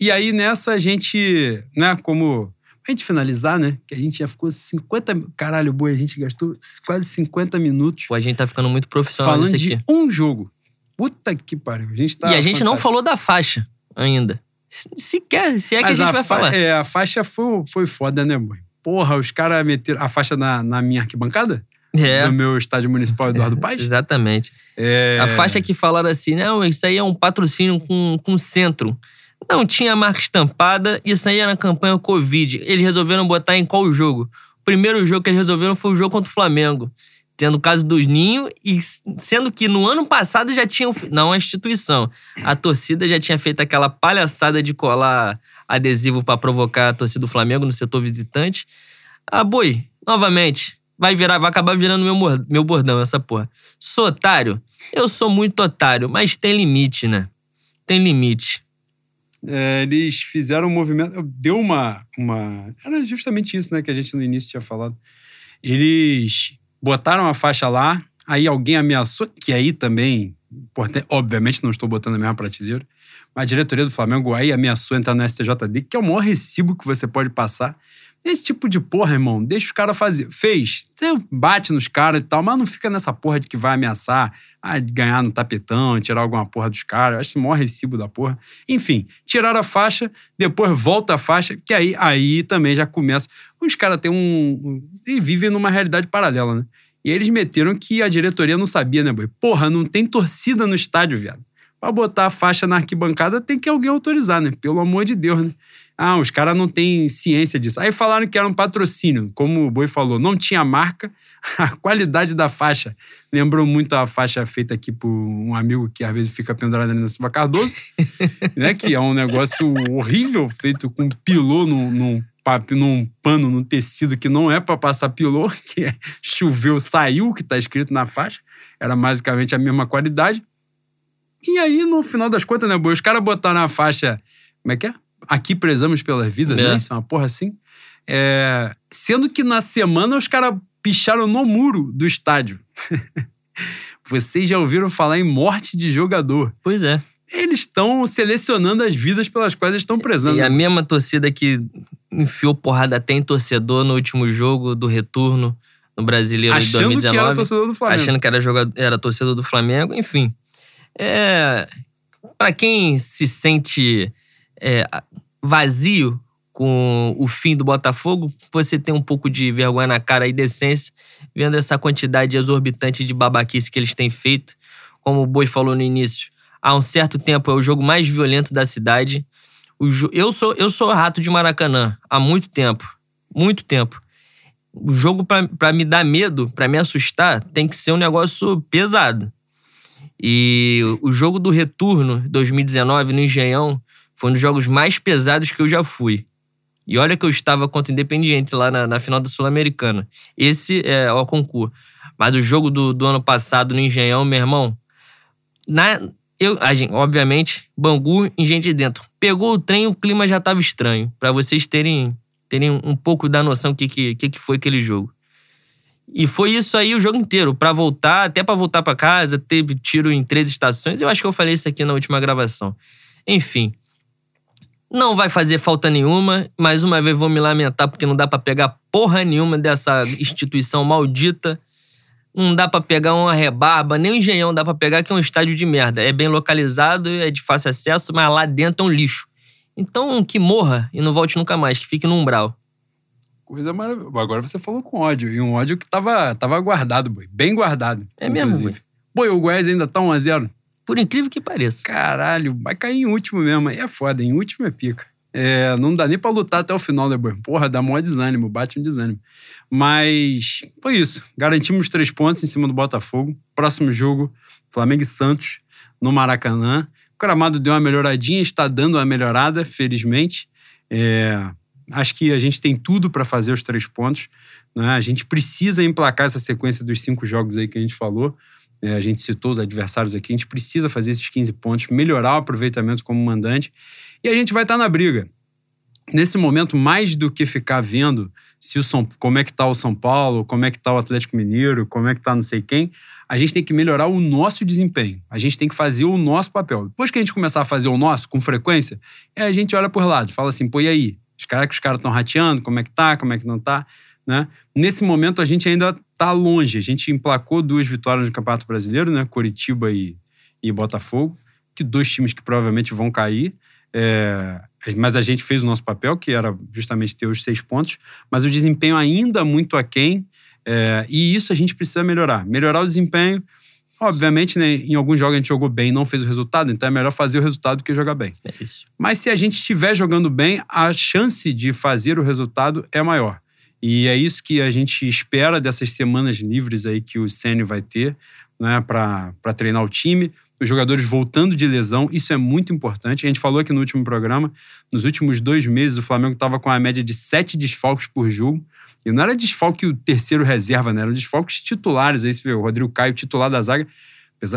E aí nessa a gente, né, como. Pra gente finalizar, né? Que a gente já ficou 50. Caralho, boi, a gente gastou quase 50 minutos Pô, a gente tá ficando muito profissional falando nisso de aqui. um jogo. Puta que pariu. A gente tá. e a gente não fantástico. falou da faixa ainda. Se, se quer, se é que Mas a gente vai fa- falar. É, a faixa foi, foi foda, né, boi? Porra, os caras meteram a faixa na, na minha arquibancada? É, Do meu estádio municipal Eduardo Paz? exatamente. É... A faixa que falaram assim, não, isso aí é um patrocínio com, com centro. Não tinha marca estampada, isso aí era na campanha Covid. Eles resolveram botar em qual jogo? O primeiro jogo que eles resolveram foi o jogo contra o Flamengo. Tendo o caso dos Ninho, e sendo que no ano passado já tinham. Não a instituição. A torcida já tinha feito aquela palhaçada de colar adesivo pra provocar a torcida do Flamengo no setor visitante. Ah, boi, novamente, vai virar, vai acabar virando meu, meu bordão essa porra. Sou otário? Eu sou muito otário, mas tem limite, né? Tem limite. É, eles fizeram um movimento. Deu uma, uma. Era justamente isso, né? Que a gente no início tinha falado. Eles botaram a faixa lá, aí alguém ameaçou, que aí também, obviamente não estou botando a mesma prateleira, mas a diretoria do Flamengo aí ameaçou entrar no STJD, que é o maior recibo que você pode passar. Esse tipo de porra, irmão, deixa os caras fazer. Fez, você bate nos caras e tal, mas não fica nessa porra de que vai ameaçar, ah, ganhar no tapetão, tirar alguma porra dos caras. Acho o maior recibo da porra. Enfim, tiraram a faixa, depois volta a faixa, que aí, aí também já começa. Os caras têm um. E vivem numa realidade paralela, né? E eles meteram que a diretoria não sabia, né, boy? Porra, não tem torcida no estádio, viado. Pra botar a faixa na arquibancada tem que alguém autorizar, né? Pelo amor de Deus, né? Ah, os caras não têm ciência disso. Aí falaram que era um patrocínio, como o Boi falou, não tinha marca, a qualidade da faixa lembrou muito a faixa feita aqui por um amigo que às vezes fica pendurado ali na Silva Cardoso, né? Que é um negócio horrível, feito com pilô num, num, num pano, num tecido que não é para passar pilô, que é choveu, saiu, que tá escrito na faixa. Era basicamente a mesma qualidade. E aí, no final das contas, né, Boi? Os caras botaram a faixa. Como é que é? Aqui prezamos pelas vidas, né? é. né? Isso é uma porra assim. É... Sendo que na semana os caras picharam no muro do estádio. Vocês já ouviram falar em morte de jogador? Pois é. Eles estão selecionando as vidas pelas quais eles estão prezando. E a mesma torcida que enfiou porrada até em torcedor no último jogo do retorno no Brasileiro achando de 2019. Achando que era torcedor do Flamengo. Achando que era, jogador, era torcedor do Flamengo. Enfim, é... para quem se sente é, vazio com o fim do Botafogo, você tem um pouco de vergonha na cara e decência, vendo essa quantidade exorbitante de babaquice que eles têm feito. Como o Boi falou no início, há um certo tempo é o jogo mais violento da cidade. Eu, sou, eu sou rato de Maracanã há muito tempo. Muito tempo. O jogo, para me dar medo, para me assustar, tem que ser um negócio pesado. E o jogo do retorno, 2019, no Engenhão, foi um dos jogos mais pesados que eu já fui. E olha que eu estava contra o Independiente lá na, na final da Sul-Americana. Esse é o concurso. Mas o jogo do, do ano passado no Engenhão, meu irmão, na, eu, a gente, obviamente, Bangu em gente de dentro. Pegou o trem, o clima já estava estranho. para vocês terem, terem um pouco da noção do que, que, que foi aquele jogo. E foi isso aí o jogo inteiro. para voltar, até para voltar para casa, teve tiro em três estações. Eu acho que eu falei isso aqui na última gravação. Enfim, não vai fazer falta nenhuma. Mais uma vez vou me lamentar porque não dá para pegar porra nenhuma dessa instituição maldita. Não dá para pegar uma rebarba, nem um engenhão dá para pegar, que é um estádio de merda. É bem localizado, é de fácil acesso, mas lá dentro é um lixo. Então que morra e não volte nunca mais, que fique no umbral. Coisa maravilhosa. Agora você falou com ódio. E um ódio que tava, tava guardado, boi. Bem guardado. É inclusive. mesmo, boi. Boi, o Goiás ainda tá 1x0. Por incrível que pareça. Caralho, vai cair em último mesmo. Aí é foda, em último é pica. É, não dá nem pra lutar até o final, né, boy? Porra, dá maior desânimo, bate um desânimo. Mas foi isso. Garantimos três pontos em cima do Botafogo. Próximo jogo, Flamengo e Santos, no Maracanã. O Gramado deu uma melhoradinha, está dando uma melhorada, felizmente. É, acho que a gente tem tudo para fazer os três pontos. Né? A gente precisa emplacar essa sequência dos cinco jogos aí que a gente falou. É, a gente citou os adversários aqui, a gente precisa fazer esses 15 pontos, melhorar o aproveitamento como mandante e a gente vai estar tá na briga. Nesse momento, mais do que ficar vendo se o São, como é que está o São Paulo, como é que está o Atlético Mineiro, como é que está não sei quem, a gente tem que melhorar o nosso desempenho. A gente tem que fazer o nosso papel. Depois que a gente começar a fazer o nosso com frequência, é a gente olha por lado, fala assim, pô, e aí? Os caras que os caras estão rateando, como é que tá, como é que não tá, né? Nesse momento a gente ainda tá longe. A gente emplacou duas vitórias no Campeonato Brasileiro, né? Coritiba e, e Botafogo, que dois times que provavelmente vão cair. É, mas a gente fez o nosso papel, que era justamente ter os seis pontos, mas o desempenho ainda muito aquém, é, e isso a gente precisa melhorar. Melhorar o desempenho, obviamente, né, em alguns jogos a gente jogou bem e não fez o resultado, então é melhor fazer o resultado do que jogar bem. É. Mas se a gente estiver jogando bem, a chance de fazer o resultado é maior. E é isso que a gente espera dessas semanas livres aí que o Sênio vai ter né, para treinar o time. Os jogadores voltando de lesão, isso é muito importante. A gente falou aqui no último programa, nos últimos dois meses o Flamengo estava com a média de sete desfalques por jogo. E não era desfalque o terceiro reserva, né? Eram desfalques titulares. Aí você vê o Rodrigo Caio, titular da zaga,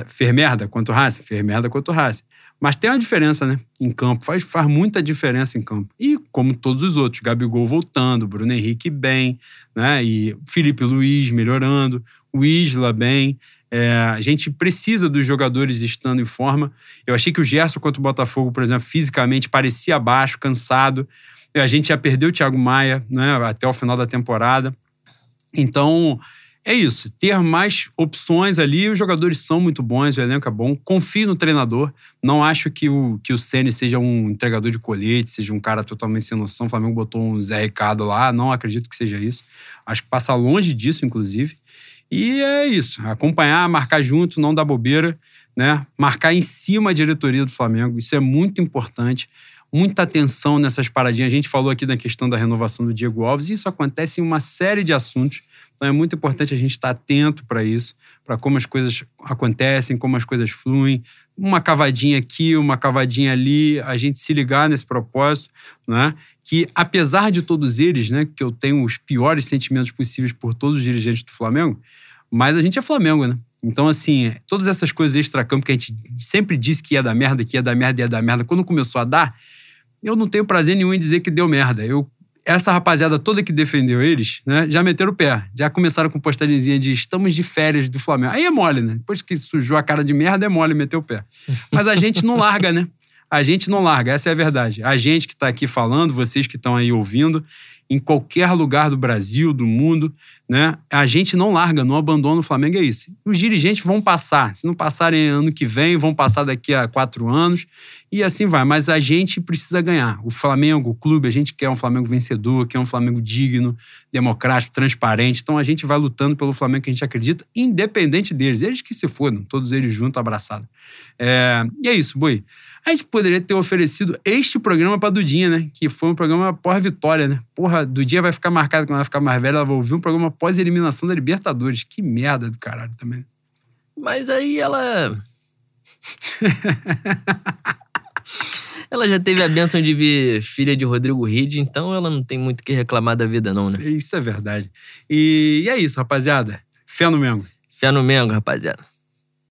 fez merda contra o Racing, fez merda contra o. Mas tem uma diferença, né? Em campo. Faz, faz muita diferença em campo. E como todos os outros, Gabigol voltando, Bruno Henrique bem, né? E Felipe Luiz melhorando, o Isla bem. É, a gente precisa dos jogadores estando em forma. Eu achei que o Gerson contra o Botafogo, por exemplo, fisicamente parecia baixo, cansado. A gente já perdeu o Thiago Maia né, até o final da temporada. Então, é isso. Ter mais opções ali. Os jogadores são muito bons, o elenco é bom. Confio no treinador. Não acho que o, que o Ceni seja um entregador de colete, seja um cara totalmente sem noção. O Flamengo botou um Zé Ricardo lá. Não acredito que seja isso. Acho que passa longe disso, inclusive. E é isso. Acompanhar, marcar junto, não dar bobeira, né? Marcar em cima a diretoria do Flamengo. Isso é muito importante muita atenção nessas paradinhas. A gente falou aqui da questão da renovação do Diego Alves, isso acontece em uma série de assuntos. Então é muito importante a gente estar atento para isso, para como as coisas acontecem, como as coisas fluem. Uma cavadinha aqui, uma cavadinha ali, a gente se ligar nesse propósito, né? Que apesar de todos eles, né, que eu tenho os piores sentimentos possíveis por todos os dirigentes do Flamengo, mas a gente é Flamengo, né? Então, assim, todas essas coisas extra-campo que a gente sempre disse que ia dar merda, que ia dar merda, ia dar merda, quando começou a dar, eu não tenho prazer nenhum em dizer que deu merda. Eu essa rapaziada toda que defendeu eles, né, já meteram o pé. Já começaram com postagemzinha de estamos de férias do Flamengo. Aí é mole, né? Depois que sujou a cara de merda, é mole meter o pé. Mas a gente não larga, né? A gente não larga, essa é a verdade. A gente que está aqui falando, vocês que estão aí ouvindo, em qualquer lugar do Brasil, do mundo, né? A gente não larga, não abandona o Flamengo, é isso. Os dirigentes vão passar. Se não passarem ano que vem, vão passar daqui a quatro anos e assim vai. Mas a gente precisa ganhar. O Flamengo, o clube, a gente quer um Flamengo vencedor, quer um Flamengo digno, democrático, transparente. Então a gente vai lutando pelo Flamengo que a gente acredita, independente deles. Eles que se fodam, todos eles juntos, abraçados. É... E é isso, Boi. A gente poderia ter oferecido este programa pra Dudinha, né? Que foi um programa pós-vitória, né? Porra, Dudinha vai ficar marcada quando ela ficar mais velha, ela vai ouvir um programa pós-eliminação da Libertadores. Que merda do caralho também. Mas aí ela. ela já teve a bênção de vir filha de Rodrigo Ride, então ela não tem muito o que reclamar da vida, não, né? Isso é verdade. E, e é isso, rapaziada. Fé no Mengo. Fé no Mengo, rapaziada.